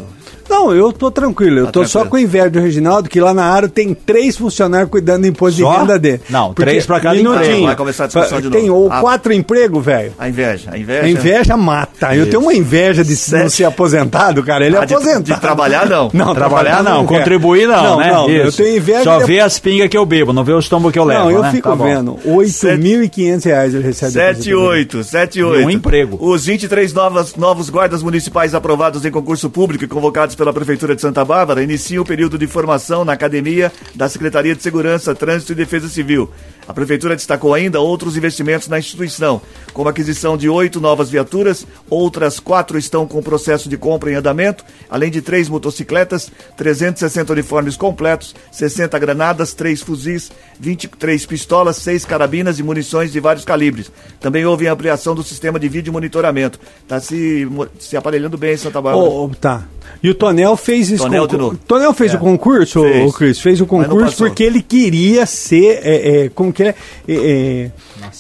Não, eu tô tranquilo. Eu Tá tô só tranquilo. com inveja do Reginaldo, que lá na Aro tem três funcionários cuidando do imposto Só? de renda dele. Não, três pra cada minutinho. Vai começar a discussão de Tem novo. ou Ah. quatro empregos, velho. A inveja. A inveja. A inveja mata. Eu tenho uma inveja de não Sete. ser aposentado, cara. Ele é Ah, de- aposentado. de trabalhar, não. Não, Trabalhar não, quer. contribuir não, não né? Não, eu Isso. tenho inveja. Só de- vê as pingas que eu bebo, não vê os tombos que eu levo, Não, eu né? fico Tá vendo. 8.500 reais ele recebe. de 7 e aposentadoria. 8, 7 e 8. E um emprego. Os 23 novas, novos guardas municipais aprovados em concurso público e convocados pela Prefeitura de Santa Bárbara iniciam o período de formação na academia da Secretaria de Segurança, Trânsito e Defesa Civil. A Prefeitura destacou ainda outros investimentos na instituição, como a aquisição de oito novas viaturas, outras quatro estão com processo de compra em andamento, além de três motocicletas, 360 uniformes completos, 60 granadas, três fuzis, 23 pistolas, seis carabinas e munições de vários calibres. Também houve ampliação do sistema de vídeo monitoramento. Está se, se aparelhando bem em Santa Bárbara. Ô, tá. E o Tonel fez esse Tonel. Tonel fez É. o concurso, Fez. o Cris? Fez o concurso porque ele queria ser. É, é, como que é? É,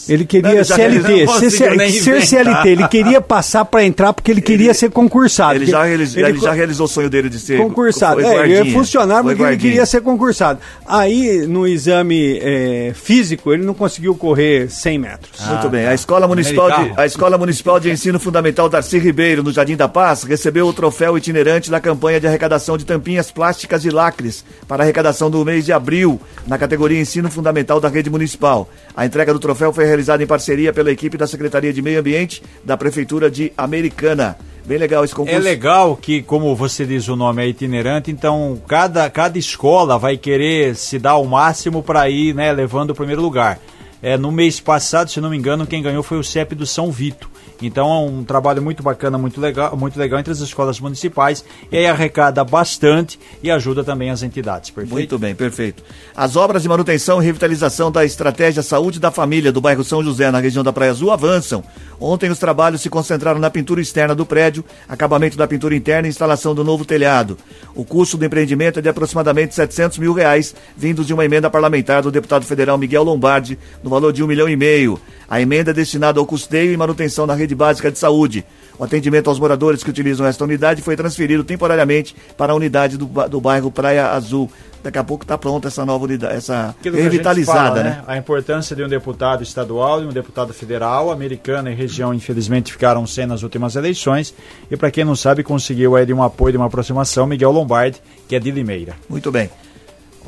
ele queria Ele já- CLT. ele não ser, ser. CLT. Ele queria passar para entrar porque ele queria ser concursado. Ele já, realiz- ele ele já realizou o sonho dele de ser concursado. foi É, ele ia funcionar porque ele guardinha. queria ser concursado. Aí, no exame é, físico, ele não conseguiu correr 100 metros. Muito bem. A Escola, Municipal de, a Escola Municipal de Ensino Fundamental Darcy Ribeiro, no Jardim da Paz, recebeu o troféu itinerante da campanha de arrecadação de tampinhas plásticas e lacres para arrecadação do mês de abril, na categoria Ensino Fundamental da Rede Municipal. A entrega do troféu foi realizada em parceria pela equipe da Secretaria de Meio Ambiente da Prefeitura de Americana. Bem legal esse concurso. É legal que, como você diz o nome é itinerante, então cada, cada escola vai querer se dar o máximo para ir né, levando o primeiro lugar. É, no mês passado, se não me engano, quem ganhou foi o CEP do São Vito. Então é um trabalho muito bacana, muito legal, muito legal entre as escolas municipais e aí arrecada bastante e ajuda também as entidades. Perfeito? Muito bem, perfeito. As obras de manutenção e revitalização da estratégia Saúde da Família do bairro São José, na região da Praia Azul, avançam. Ontem os trabalhos se concentraram na pintura externa do prédio, acabamento da pintura interna e instalação do novo telhado. O custo do empreendimento é de aproximadamente 700 mil reais, vindos de uma emenda parlamentar do deputado federal Miguel Lombardi, no valor de um milhão e meio. A emenda é destinada ao custeio e manutenção da rede básica de saúde. O atendimento aos moradores que utilizam esta unidade foi transferido temporariamente para a unidade do, do bairro Praia Azul. Daqui a pouco está pronta essa nova unidade, essa revitalizada, a fala, né? né? A importância de um deputado estadual e um deputado federal, americana e região, infelizmente, ficaram sem nas últimas eleições. E para quem não sabe, conseguiu aí de um apoio, de uma aproximação, Miguel Lombardi, que é de Limeira. Muito bem.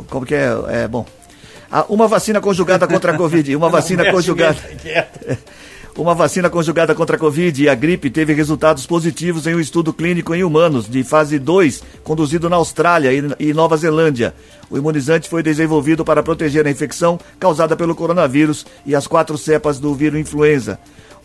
Como que é? É bom. Ah, uma vacina conjugada contra a Covid, uma vacina conjugada. Uma vacina conjugada contra a Covid e a gripe teve resultados positivos em um estudo clínico em humanos de fase 2, conduzido na Austrália e Nova Zelândia. O imunizante foi desenvolvido para proteger a infecção causada pelo coronavírus e as quatro cepas do vírus influenza.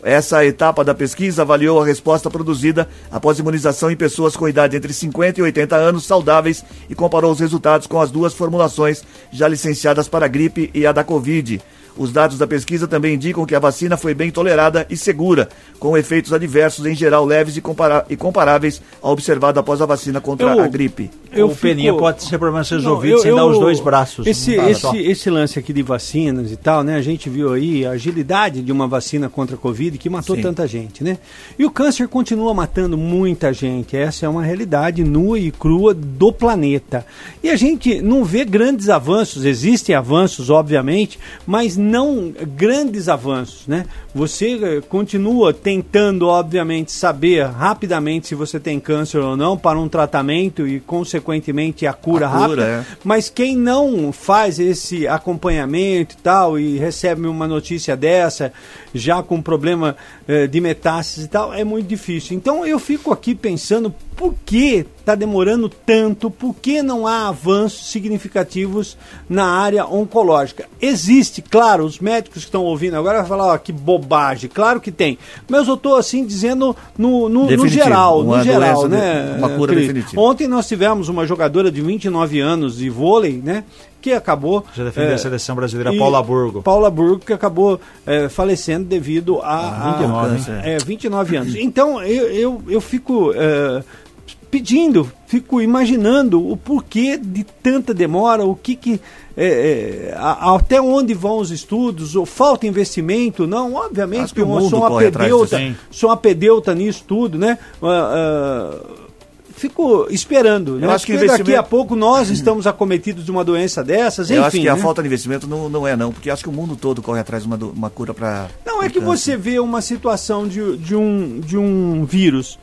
Essa etapa da pesquisa avaliou a resposta produzida após imunização em pessoas com idade entre 50 e 80 anos saudáveis e comparou os resultados com as duas formulações já licenciadas para a gripe e a da Covid. Os dados da pesquisa também indicam que a vacina foi bem tolerada e segura, com efeitos adversos em geral leves e, e comparáveis ao observado após a vacina contra eu, a gripe. Eu o fico... peninha pode ser problema seus ouvidos sem dar os dois braços. Esse, esse, esse lance aqui de vacinas e tal, né? A gente viu aí a agilidade de uma vacina contra a Covid que matou Sim. tanta gente, né? E o câncer continua matando muita gente. Essa é uma realidade nua e crua do planeta. E a gente não vê grandes avanços, existem avanços, obviamente, mas não grandes avanços, né? Você eh, continua tentando, obviamente, saber rapidamente se você tem câncer ou não para um tratamento e, consequentemente, a cura, a cura rápida. É. Mas quem não faz esse acompanhamento e tal e recebe uma notícia dessa, já com problema eh, de metástase e tal, é muito difícil. Então eu fico aqui pensando por que está demorando tanto, por que não há avanços significativos na área oncológica. Existe, claro, os médicos que estão ouvindo agora vão falar, ó, que bobagem, claro que tem. Mas eu estou assim dizendo no, no, no geral, no geral, né? Uma cura Cris? definitiva. Ontem nós tivemos uma jogadora de 29 anos de vôlei, né? que acabou. Já defendeu é, a seleção brasileira, Paula Burgo. Paula Burgo, que acabou é, falecendo devido a, ah, 29, a, é, 29 anos. Então, eu, eu, eu fico é, pedindo, fico imaginando o porquê de tanta demora, o que que é, é, a, até onde vão os estudos, ou falta investimento, não, obviamente que, que eu sou uma pedeuta, sou uma pedeuta nisso tudo, né? Uh, uh, fico esperando. Eu né? acho que investimento... daqui a pouco nós estamos acometidos de uma doença dessas, Eu enfim, acho que né? a falta de investimento não, não é não, porque acho que o mundo todo corre atrás de uma, uma cura para... Não, é que você vê uma situação de, de, um, de um vírus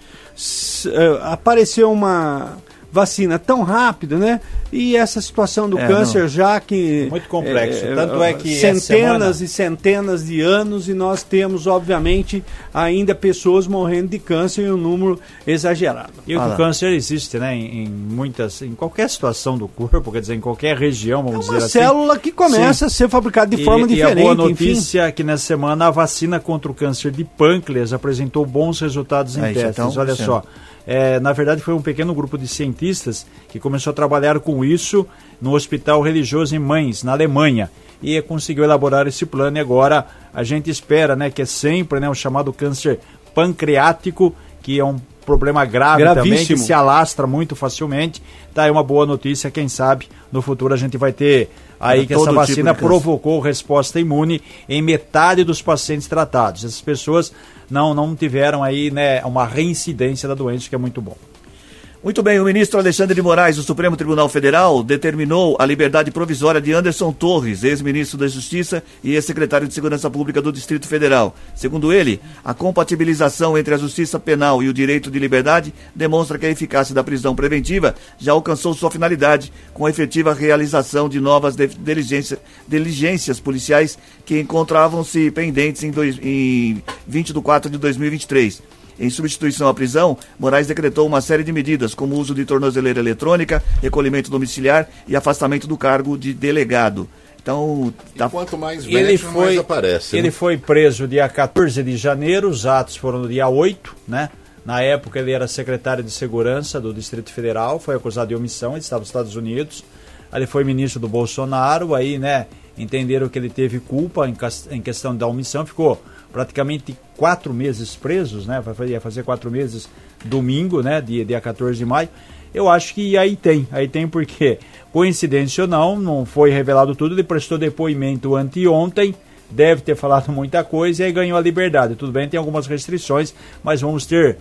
apareceu uma vacina tão rápido, né? E essa situação do é, câncer não. já que muito complexo, é, tanto é que centenas semana... e centenas de anos e nós temos obviamente ainda pessoas morrendo de câncer em um número exagerado. E ah, o câncer existe, né? Em, em, muitas, em qualquer situação do corpo, quer dizer, em qualquer região, vamos é dizer assim. Uma célula que começa Sim. a ser fabricada de e, forma diferente. E a boa notícia enfim. é que nessa semana a vacina contra o câncer de pâncreas apresentou bons resultados em é, testes. Então, Olha só. É, na verdade, foi um pequeno grupo de cientistas que começou a trabalhar com isso no Hospital Religioso em Mainz, na Alemanha, e conseguiu elaborar esse plano. E agora a gente espera, né, que é sempre né, o chamado câncer pancreático, que é um problema grave Gravíssimo. também, que se alastra muito facilmente. Tá aí uma boa notícia, quem sabe no futuro a gente vai ter aí é, que essa tipo vacina tipo provocou resposta imune em metade dos pacientes tratados. Essas pessoas não, não tiveram aí né, uma reincidência da doença, que é muito bom. Muito bem, o ministro Alexandre de Moraes do Supremo Tribunal Federal determinou a liberdade provisória de Anderson Torres, ex-ministro da Justiça e ex-secretário de Segurança Pública do Distrito Federal. Segundo ele, a compatibilização entre a justiça penal e o direito de liberdade demonstra que a eficácia da prisão preventiva já alcançou sua finalidade com a efetiva realização de novas diligência, diligências policiais que encontravam-se pendentes em, dois, em 20 de 4 de 2023. Em substituição à prisão, Moraes decretou uma série de medidas, como o uso de tornozeleira eletrônica, recolhimento domiciliar e afastamento do cargo de delegado. Então, tá... quanto mais ele mexe, foi, mais aparece. Ele né? foi preso dia 14 de janeiro, os atos foram no dia 8, né? Na época ele era secretário de segurança do Distrito Federal, foi acusado de omissão, ele estava nos Estados Unidos. Ele foi ministro do Bolsonaro, aí, né, entenderam que ele teve culpa em, em questão da omissão, ficou praticamente quatro meses presos, né? Ia fazer quatro meses domingo, né? Dia, dia 14 de maio. Eu acho que aí tem, aí tem porque, coincidência ou não, não foi revelado tudo, ele prestou depoimento anteontem, deve ter falado muita coisa e aí ganhou a liberdade. Tudo bem, tem algumas restrições, mas vamos ter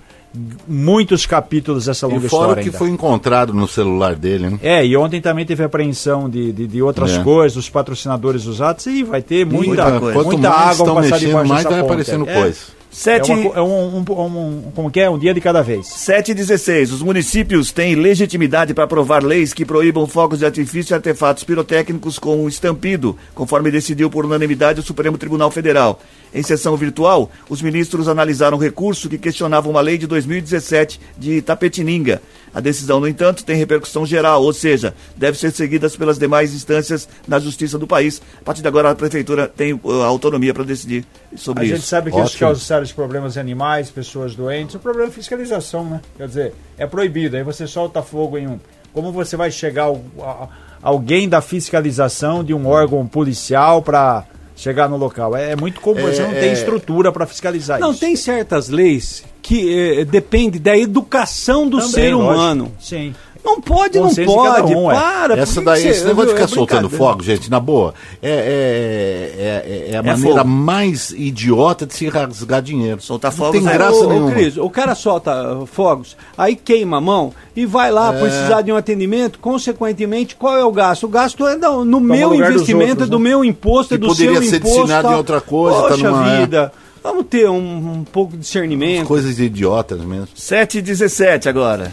muitos capítulos dessa longa e fora história. o que ainda. foi encontrado no celular dele, né? É, e ontem também teve apreensão de, de, de outras É. coisas, dos patrocinadores dos atos, e vai ter muita, Muita muita, água passar debaixo mais dessa vai ponte. aparecendo É. coisa. É, Sete... uma co- é um, um, um- como que é? Um dia de cada vez. 7 e 16. Os municípios têm legitimidade para aprovar leis que proíbam fogos de artifício e artefatos pirotécnicos com estampido, conforme decidiu por unanimidade o Supremo Tribunal Federal. Em sessão virtual, os ministros analisaram recurso que questionava uma lei de 2017 de Tapetininga. A decisão, no entanto, tem repercussão geral, ou seja, deve ser seguida pelas demais instâncias na justiça do país. A partir de agora, a prefeitura tem uh, autonomia para decidir sobre A isso. gente sabe que isso Ótimo. causa sérios problemas em animais, pessoas doentes. O problema é fiscalização, né? Quer dizer, é proibido. Aí você solta fogo em um. Como você vai chegar ao- a- alguém da fiscalização de um órgão policial para chegar no local? É, é muito comum. você não tem é- estrutura para fiscalizar Não, isso. tem certas leis que eh, depende da educação do Também, ser lógico. humano. Sim. Não pode, não pode. um, é. para. por Essa que daí, que esse você- negócio de é ficar soltando brincadeira. fogo, gente, na boa, é, é, é, é a maneira fogo. mais idiota de se rasgar dinheiro. Soltar Não fogos tem é- graça ô, ô, nenhuma. Cris, o cara solta uh, fogos, aí queima a mão e vai lá É. precisar de um atendimento. Consequentemente, qual é o gasto? O gasto é no, no meu investimento, outros, é do né? meu imposto, é do poderia seu ser imposto. destinado tal. em outra coisa, tá Poxa numa- vida, vamos ter um, um pouco de discernimento. Coisas idiotas mesmo. 7 e 17 agora.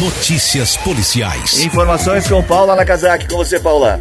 Notícias policiais. Informações com Paula Nakazaki. Com você, Paula.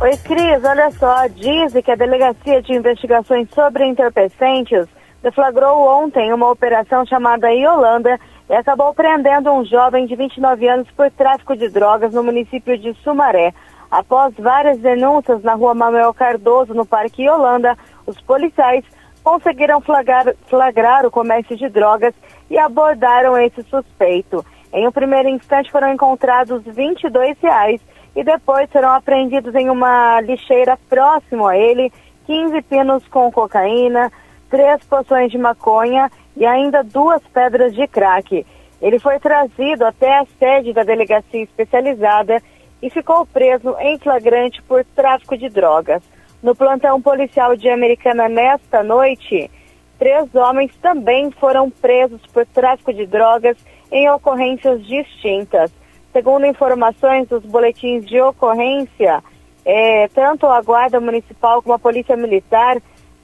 Oi, Cris, olha só, dizem que a Delegacia de Investigações sobre Entorpecentes deflagrou ontem uma operação chamada Iolanda e acabou prendendo um jovem de 29 anos por tráfico de drogas no município de Sumaré. Após várias denúncias na rua Manuel Cardoso, no Parque Iolanda, os policiais conseguiram flagrar, flagrar o comércio de drogas e abordaram esse suspeito. Em um primeiro instante foram encontrados 22 reais e depois serão apreendidos em uma lixeira próximo a ele 15 pinos com cocaína, três poções de maconha e ainda duas pedras de crack. Ele foi trazido até a sede da delegacia especializada e ficou preso em flagrante por tráfico de drogas. No plantão policial de Americana nesta noite, três homens também foram presos por tráfico de drogas em ocorrências distintas. Segundo informações dos boletins de ocorrência, eh, tanto a Guarda Municipal como a Polícia Militar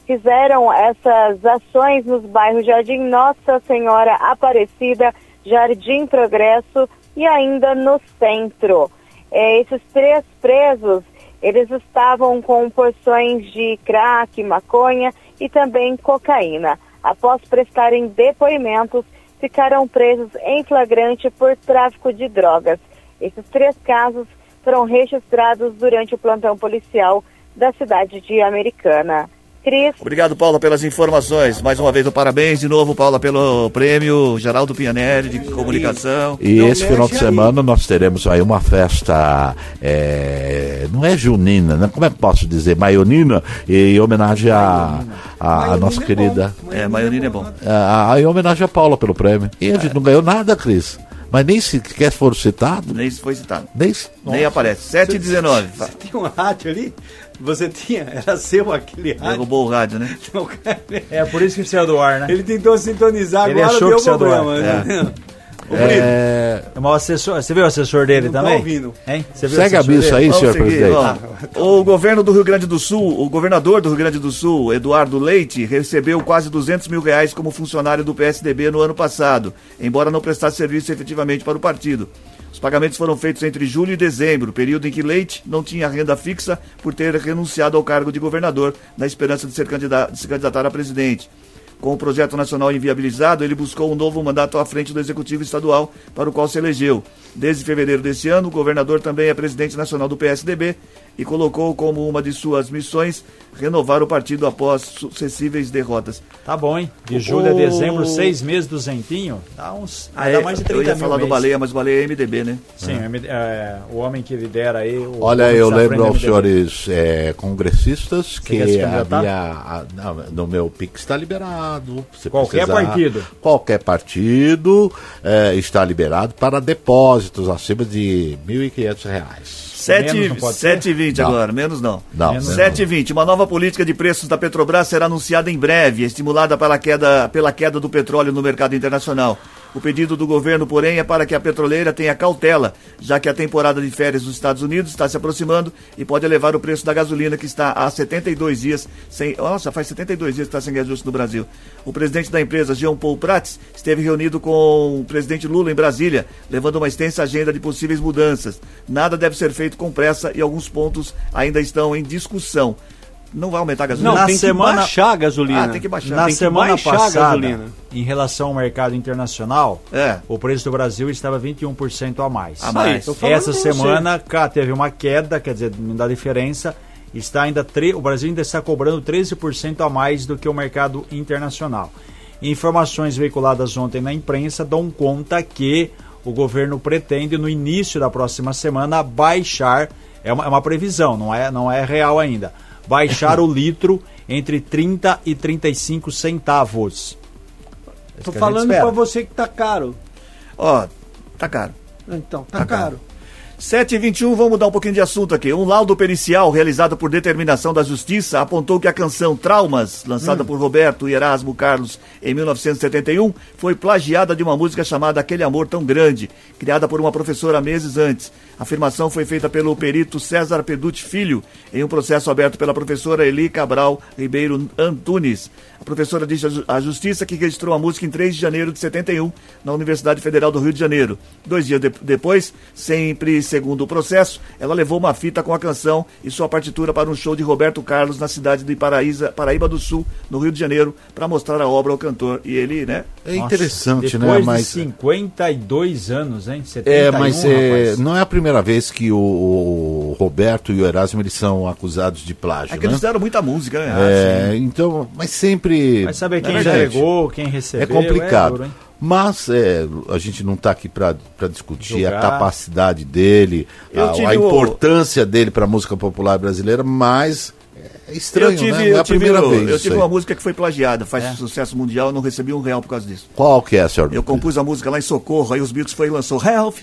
fizeram essas ações nos bairros Jardim Nossa Senhora Aparecida, Jardim Progresso e ainda no centro. Eh, esses três presos, eles estavam com porções de crack, maconha e também cocaína. Após prestarem depoimentos, ficaram presos em flagrante por tráfico de drogas. Esses três casos foram registrados durante o plantão policial da cidade de Americana. Cris. Obrigado, Paula, pelas informações. Mais uma vez, o parabéns de novo, Paula, pelo prêmio Geraldo Pianelli de comunicação. E Não esse final de semana nós teremos aí uma festa, é, não é junina, né? como é que posso dizer? Maionina, em homenagem à a, a nossa querida. É, maionina é bom. A, a- em homenagem a Paula pelo prêmio. E a gente não ganhou nada, Cris. Mas nem sequer foram citados. Nem foi citado. Nem, Nem aparece. 7 e 19. Você tinha um rádio ali? Você tinha? Era seu aquele rádio? Derrubou o rádio, né? Não, cara, É por isso que saiu do ar, né? Ele tentou sintonizar, Ele agora achou deu que saiu do ar. problema. né? Ô, Brito, É, É o assessor, você viu o assessor dele Não tá também? ouvindo. Hein? Você viu o segue a missa dele? aí, Vamos senhor seguir, presidente. ó. O governo do Rio Grande do Sul, o governador do Rio Grande do Sul, Eduardo Leite, recebeu quase 200 mil reais como funcionário do PSDB no ano passado, embora não prestasse serviço efetivamente para o partido. Os pagamentos foram feitos entre julho e dezembro, período em que Leite não tinha renda fixa por ter renunciado ao cargo de governador, na esperança de, ser candida- de se candidatar a presidente. Com o projeto nacional inviabilizado, ele buscou um novo mandato à frente do Executivo Estadual, para o qual se elegeu. Desde fevereiro desse ano, o governador também é presidente nacional do PSDB e colocou como uma de suas missões renovar o partido após sucessíveis derrotas. Tá bom, hein? De julho a dezembro, seis meses do Zentinho, dá uns. Ah, dá é, mais de 30 eu ia mil falar do mês. Baleia, mas o Baleia é MDB, né? Sim, é, o homem que lidera aí. O Olha, eu lembro aos senhores é, congressistas que havia. no meu Pix está liberado. Qualquer precisar. partido. Qualquer partido é, está liberado para depósitos acima de 1.500 reais. Menos não pode ser? 7,20 Não. agora, menos não. Não, Menos não. 7,20. Uma nova política de preços da Petrobras será anunciada em breve, estimulada pela queda, pela queda do petróleo no mercado internacional. O pedido do governo, porém, é para que a petroleira tenha cautela, já que a temporada de férias nos Estados Unidos está se aproximando e pode elevar o preço da gasolina, que está há 72 dias sem. Nossa, faz 72 dias que está sem reajuste no Brasil. O presidente da empresa, Jean Paul Prats, esteve reunido com o presidente Lula em Brasília, levando uma extensa agenda de possíveis mudanças. Nada deve ser feito com pressa e alguns pontos ainda estão em discussão. Não vai aumentar a gasolina? Não, Na tem semana- que baixar a gasolina. Ah, tem que baixar. Na Tem semana passada, em relação ao mercado internacional, É. o preço do Brasil estava 21% a mais. A mais. Essa semana cá, teve uma queda, quer dizer, não dá diferença. Está ainda tre- o Brasil ainda está cobrando 13% a mais do que o mercado internacional. Informações veiculadas ontem na imprensa dão conta que o governo pretende, no início da próxima semana, baixar. É uma, é uma previsão, não é, não é real ainda. Baixar o litro entre 30 e 35 centavos. É gente falando pra você que tá caro. Ó, tá caro. Então, tá, Tá caro. caro. 7h21, vamos mudar um pouquinho de assunto aqui. Um laudo pericial realizado por determinação da Justiça apontou que a canção Traumas, lançada por Roberto e Erasmo Carlos em 1971, foi plagiada de uma música chamada Aquele Amor Tão Grande, criada por uma professora meses antes. A afirmação foi feita pelo perito César Peducci Filho, em um processo aberto pela professora Eli Cabral Ribeiro Antunes. A professora disse à Justiça que registrou a música em 3 de janeiro de 71, na Universidade Federal do Rio de Janeiro. Dois dias de- depois, sempre segundo o processo, ela levou uma fita com a canção e sua partitura para um show de Roberto Carlos na cidade de Paraíba, Paraíba do Sul, no Rio de Janeiro, para mostrar a obra ao cantor. E ele, né? É Nossa, interessante, depois né? Mas, de 52 anos, hein? 71, é, mas é, não é a primeira vez que o, o Roberto e o Erasmo eles são acusados de plágio, É que né? eles fizeram muita música, né? É, então, mas sempre. Vai saber quem É já verdade. pegou, quem recebeu. É complicado. duro, hein? Mas é, a gente não está aqui para discutir Julgar. a capacidade dele, a, a importância dele para a música popular brasileira, mas é estranho, eu tive, né? Não é eu a primeira eu, vez. eu tive uma música que foi plagiada, faz É. sucesso mundial, eu não recebi um real por causa disso. Qual que é, senhor? Eu compus a música lá em Socorro, aí os Beatles foi e lançou Help.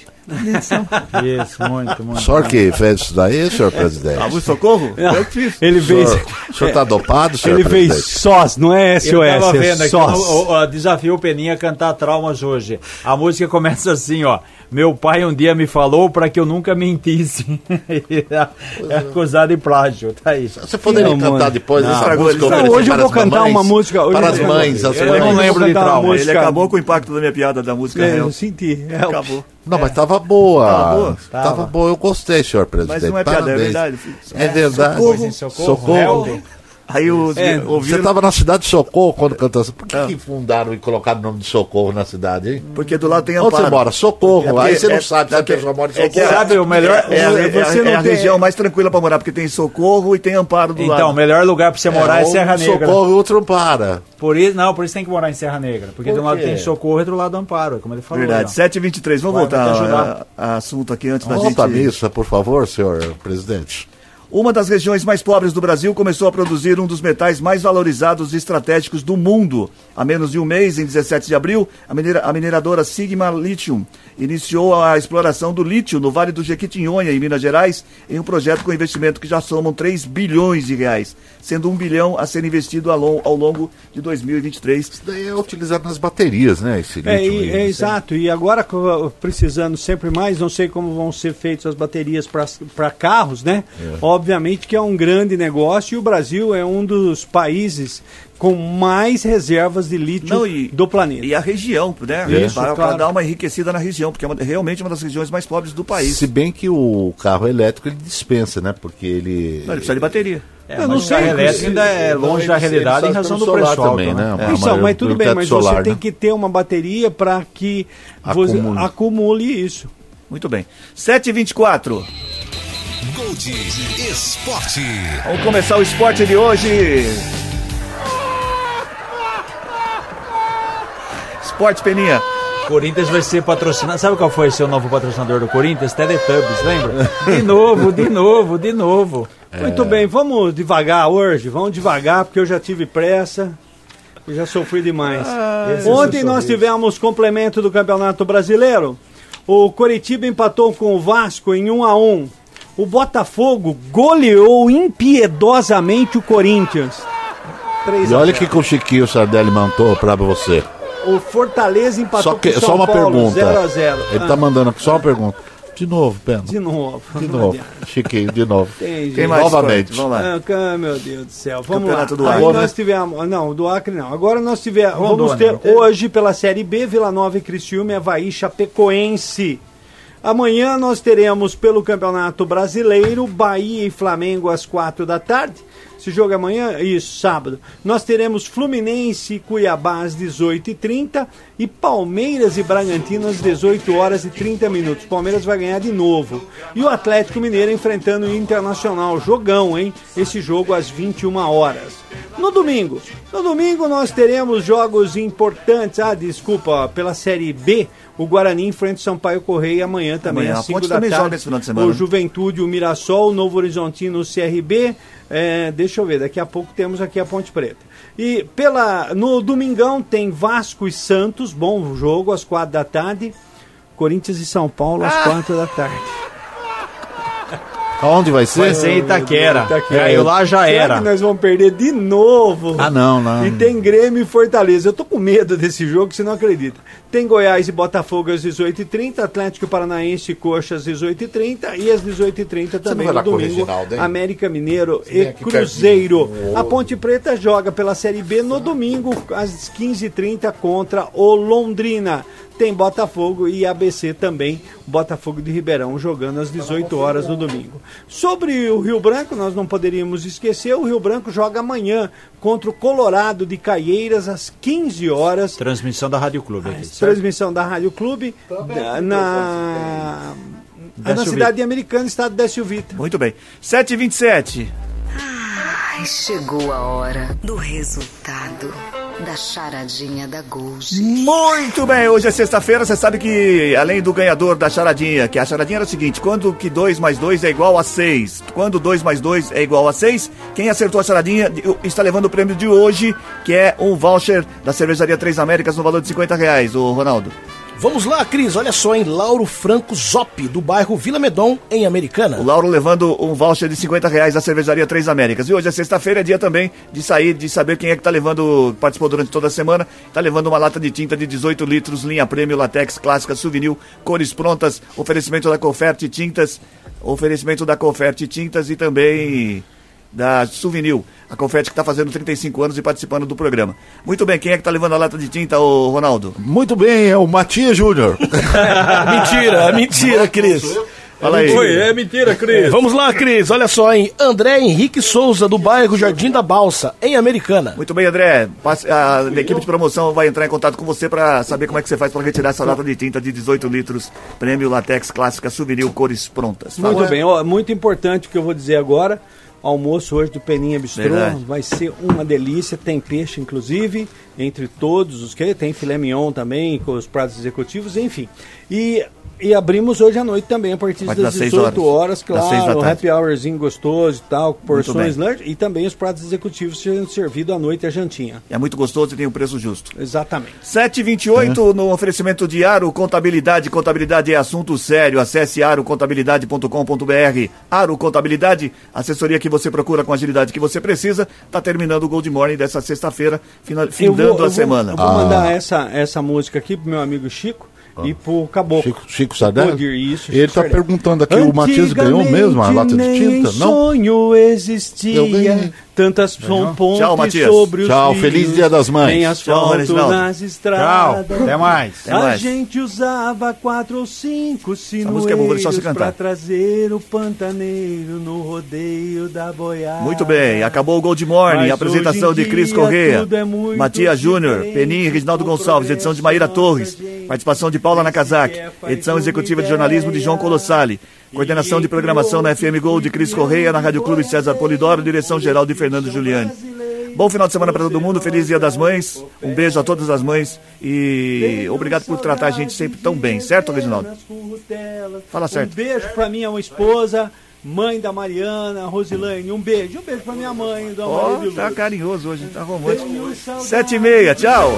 Isso, muito, muito. O senhor que fez isso daí, senhor presidente? A música Socorro? Eu que fiz. Ele O fez. senhor, o senhor tá dopado, senhor Ele fez presidente? sós, não é SOS, Eu tava vendo é aqui, sós. o, o, o, desafio o Peninha a cantar traumas hoje. A música começa assim, ó. Meu pai um dia me falou para que eu nunca mentisse. é acusado de plágio, tá aí. Você poderia Não, cantar mano. depois Não. essa Estragou, música? oferecer Hoje eu vou cantar uma música- hoje Para as mães, as eu mães. não lembro de trauma. Ele acabou com o impacto da minha piada da música É, Help. eu senti. É, Acabou. Não, mas tava boa. Tava boa? Tava Tava. boa, eu gostei, senhor presidente. Mas não é piada, é Parabéns. verdade. É verdade. Socorro. Socorro. Help. Aí os É, Você ouviram, estava na cidade de Socorro quando cantou assim. Por que, Ah. que fundaram e colocaram o nome de Socorro na cidade, hein? porque do lado tem Onde amparo. você mora? Socorro. É porque- Aí você não é- sabe se é a pessoa mora em é Socorro. Sabe o melhor? É, a- é, Você a- não é a tem- região mais tranquila pra morar, porque tem Socorro e tem Amparo do Então, lado. o melhor lugar para você morar é, Serra Negra. Socorro e outro para. Por isso, não, por isso tem que morar em Serra Negra. Porque Por de um lado tem Socorro e do lado Amparo, como ele falou. Verdade, ó. 7h23. Vamos voltar ajudar. a, a assunto aqui antes da Volta a gente... missa, por favor, senhor presidente. Uma das regiões mais pobres do Brasil começou a produzir um dos metais mais valorizados e estratégicos do mundo. Há menos de um mês, em 17 de abril, a, minera- a mineradora Sigma Lithium iniciou a exploração do lítio no Vale do Jequitinhonha, em Minas Gerais, em um projeto com investimento que já somam 3 bilhões de reais, sendo 1 bilhão a ser investido ao ao longo de 2023. Isso daí é utilizado nas baterias, né? Esse É, lítio e- aí, é né? exato. E agora precisando sempre mais, não sei como vão ser feitas as baterias para carros, né? Obviamente que é um grande negócio e o Brasil é um dos países com mais reservas de lítio Não, e- do planeta. E a região, né? Isso, para, claro. dar uma enriquecida na região, porque é uma- realmente uma das regiões mais pobres do país. Se bem que o carro elétrico ele dispensa, né? Porque ele. Não, ele precisa de bateria. É, Eu mas não o sei, carro elétrico se- ainda é Não, longe da realidade em razão do preço também, né? né? É. Isso, mas tudo pelo bem, mas solar, você tem né? que ter uma bateria para que você Acumule. acumule isso. Muito bem. 7h24. Gold Esporte. Vamos começar o esporte de hoje. Esporte Peninha. Corinthians vai ser patrocinado. Sabe qual foi seu novo patrocinador do Corinthians? Teletubbies, lembra? De novo, de novo, de novo. Muito bem, vamos devagar hoje, vamos devagar, porque eu já tive pressa. Eu já sofri demais. Ontem nós tivemos complemento do Campeonato Brasileiro. O Coritiba empatou com o Vasco em 1 a 1. O Botafogo goleou impiedosamente o Corinthians. 3 E olha 0. o que, que o Chiquinho Sardelli mandou pra você. O Fortaleza empatou Só, que, com o São só uma Paulo, pergunta. 0 a 0. Ele Ah, tá mandando aqui só uma pergunta. De novo, Pena. De novo. De novo. Chiquinho, de novo. Tem jeito. mais? Novamente. Vamos lá. Ah, meu Deus do céu. Vamos Campeonato lá. do Aí Acre. nós tivemos. Não, do Acre não. Agora nós tivemos. Vamos ter teve? hoje pela Série B, Vila Nova e Criciúma, Havaí, Chapecoense. Amanhã nós teremos pelo Campeonato Brasileiro Bahia e Flamengo às quatro da tarde. Esse jogo é amanhã? Isso, sábado. Nós teremos Fluminense e Cuiabá às 18h30 e Palmeiras e Bragantino às 18 horas e 30 minutos. Palmeiras vai ganhar de novo. E o Atlético Mineiro enfrentando o Internacional. Jogão, hein? Esse jogo às 21 horas. No domingo, no domingo nós teremos jogos importantes. Ah, desculpa, pela Série B, o Guarani enfrenta o Sampaio Correia amanhã também Amanhã. às A 5 Ponte da também tarde. joga esse final de semana, O? Juventude, o Mirassol, o Novo Horizontino, o CRB. É, deixa eu ver, daqui a pouco temos aqui a Ponte Preta. E pela, no domingão tem Vasco e Santos, bom jogo, às quatro da tarde. Corinthians e São Paulo às quatro da tarde. Aonde vai ser? Vai ser em Itaquera. Itaquera. Caiu lá, já Será era. que nós vamos perder de novo? Ah, não, não. E tem Grêmio e Fortaleza. Eu tô com medo desse jogo, você não acredita. Tem Goiás e Botafogo às 18h30, Atlético Paranaense e Coxa às 18h30 e às 18h30 também no domingo, Reginaldo? América Mineiro vem e Cruzeiro. A Ponte Preta joga pela Série B no domingo às 15h30 contra o Londrina. Tem Botafogo e ABC também, Botafogo de Ribeirão jogando às 18 horas no domingo. Sobre o Rio Branco, nós não poderíamos esquecer, o Rio Branco joga amanhã contra o Colorado de Caieiras às 15 horas. Transmissão da Rádio Clube aqui. Transmissão da Rádio Clube na, na, na cidade de Americana, estado de Décio Vita. Muito bem. 7h27. Ai, chegou a hora do resultado da charadinha da Gold. Muito bem, hoje é sexta-feira, você sabe que além do ganhador da charadinha, que a charadinha era o seguinte, quando que 2 mais 2 é igual a 6, quando 2 mais 2 é igual a 6, quem acertou a charadinha está levando o prêmio de hoje, que é um voucher da cervejaria Três Américas no valor de 50 reais, o Ronaldo. Vamos lá, Cris, olha só, em Lauro Franco Zop, do bairro Vila Medon, em Americana. O Lauro levando um voucher de 50 reais da cervejaria Três Américas. E hoje é sexta-feira, é dia também de sair, de saber quem é que tá levando, participou durante toda a semana, tá levando uma lata de tinta de 18 litros, linha prêmio, latex, clássica, souvenir, cores prontas, oferecimento da Conferte Tintas, oferecimento da Conferte Tintas e também da Souvenir, a Confete que está fazendo 35 anos e participando do programa. Muito bem, quem é que tá levando a lata de tinta, ô Ronaldo? Muito bem, é o Matias Júnior. mentira, mentira, Cris. Fala aí. é mentira, Cris. Vamos lá, Cris, olha só, em André Henrique Souza, do bairro Jardim da Balsa, em Americana. Muito bem, André. Passe- A equipe de promoção vai entrar em contato com você para saber como é que você faz para retirar essa lata de tinta de 18 litros, prêmio latex clássica, souvenir, cores prontas. Fala. Muito bem, ó, muito importante o que eu vou dizer agora. Almoço hoje do Peninha Bistrô Verdade. vai ser uma delícia. Tem peixe, inclusive, entre todos os que tem filé mignon também, com os pratos executivos, enfim. E, e abrimos hoje à noite também, a partir das das seis 18 horas. horas, claro, um happy hourzinho gostoso e tal, porções lanche, e também os pratos executivos sendo servidos à noite a jantinha. É muito gostoso e tem um preço justo. Exatamente. 728 no oferecimento de Aro Contabilidade. Contabilidade é assunto sério. Acesse arocontabilidade.com.br. Aro Contabilidade, assessoria que você procura com a agilidade que você precisa. Tá terminando o Gold Morning dessa sexta-feira, findando vou- eu a vou- semana. Eu vou mandar essa, essa música aqui pro meu amigo Chico e pro Caboclo. Chico, Chico Sardelli? Isso, Ele Chico tá Sardelli. perguntando aqui, o Matias ganhou mesmo a lata de tinta? nem Não? sonho existia, Eu ganhei. Tantas são pontes Tchau, Matias. sobre os Tchau, rios, feliz Dia das Mães. Tem Tchau, asfalto Reginaldo. nas Tchau. estradas. Até mais. Até A mais. gente usava quatro ou cinco música é sinueiros cantar. pra trazer o pantaneiro no rodeio da boiada. Muito bem, acabou o Gold Morning, Mas apresentação de Cris Correia, é Matias Júnior, Peninha e Reginaldo Gonçalves, edição de Maíra Torres, Participação de Paula Nakazaki. Edição executiva de jornalismo de João Colossali. Coordenação de programação na FM Gol de Cris Correia, na Rádio Clube César Polidoro, direção geral de Fernando Giuliani. Bom final de semana para todo mundo, feliz Dia das Mães. Um beijo a todas as mães e obrigado por tratar a gente sempre tão bem, certo, Reginaldo? Fala certo. Um beijo pra minha esposa, mãe da Mariana, Rosilane. Um beijo. Um beijo pra minha mãe, Ó, Maria tá carinhoso hoje, tá romântico. Sete e meia, tchau.